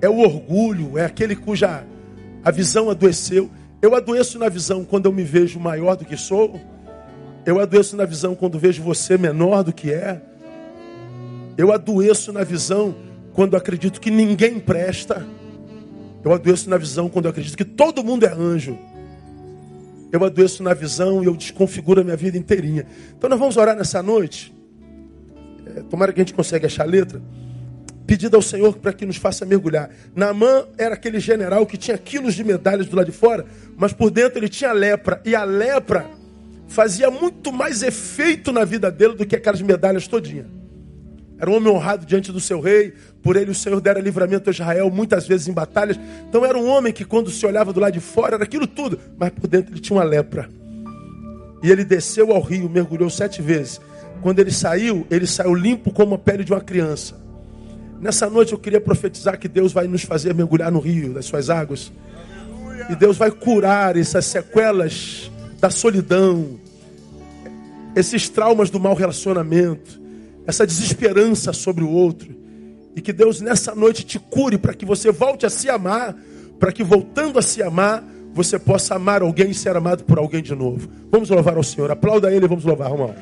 Speaker 1: É o orgulho, é aquele cuja a visão adoeceu. Eu adoeço na visão quando eu me vejo maior do que sou. Eu adoeço na visão quando vejo você menor do que é. Eu adoeço na visão quando acredito que ninguém presta. Eu adoeço na visão quando acredito que todo mundo é anjo. Eu adoeço na visão e eu desconfiguro a minha vida inteirinha. Então nós vamos orar nessa noite. É, tomara que a gente consiga achar a letra. Pedido ao Senhor para que nos faça mergulhar. Naamã era aquele general que tinha quilos de medalhas do lado de fora, mas por dentro ele tinha lepra. E a lepra fazia muito mais efeito na vida dele do que aquelas medalhas todinha. Era um homem honrado diante do seu rei, por ele o Senhor dera livramento a Israel muitas vezes em batalhas. Então era um homem que quando se olhava do lado de fora era aquilo tudo, mas por dentro ele tinha uma lepra. E ele desceu ao rio, mergulhou sete vezes. Quando ele saiu, ele saiu limpo como a pele de uma criança. Nessa noite eu queria profetizar que Deus vai nos fazer mergulhar no rio das suas águas. E Deus vai curar essas sequelas da solidão, esses traumas do mau relacionamento essa desesperança sobre o outro. E que Deus nessa noite te cure para que você volte a se amar, para que voltando a se amar, você possa amar alguém e ser amado por alguém de novo. Vamos louvar ao Senhor. Aplauda Ele e vamos louvar, irmão.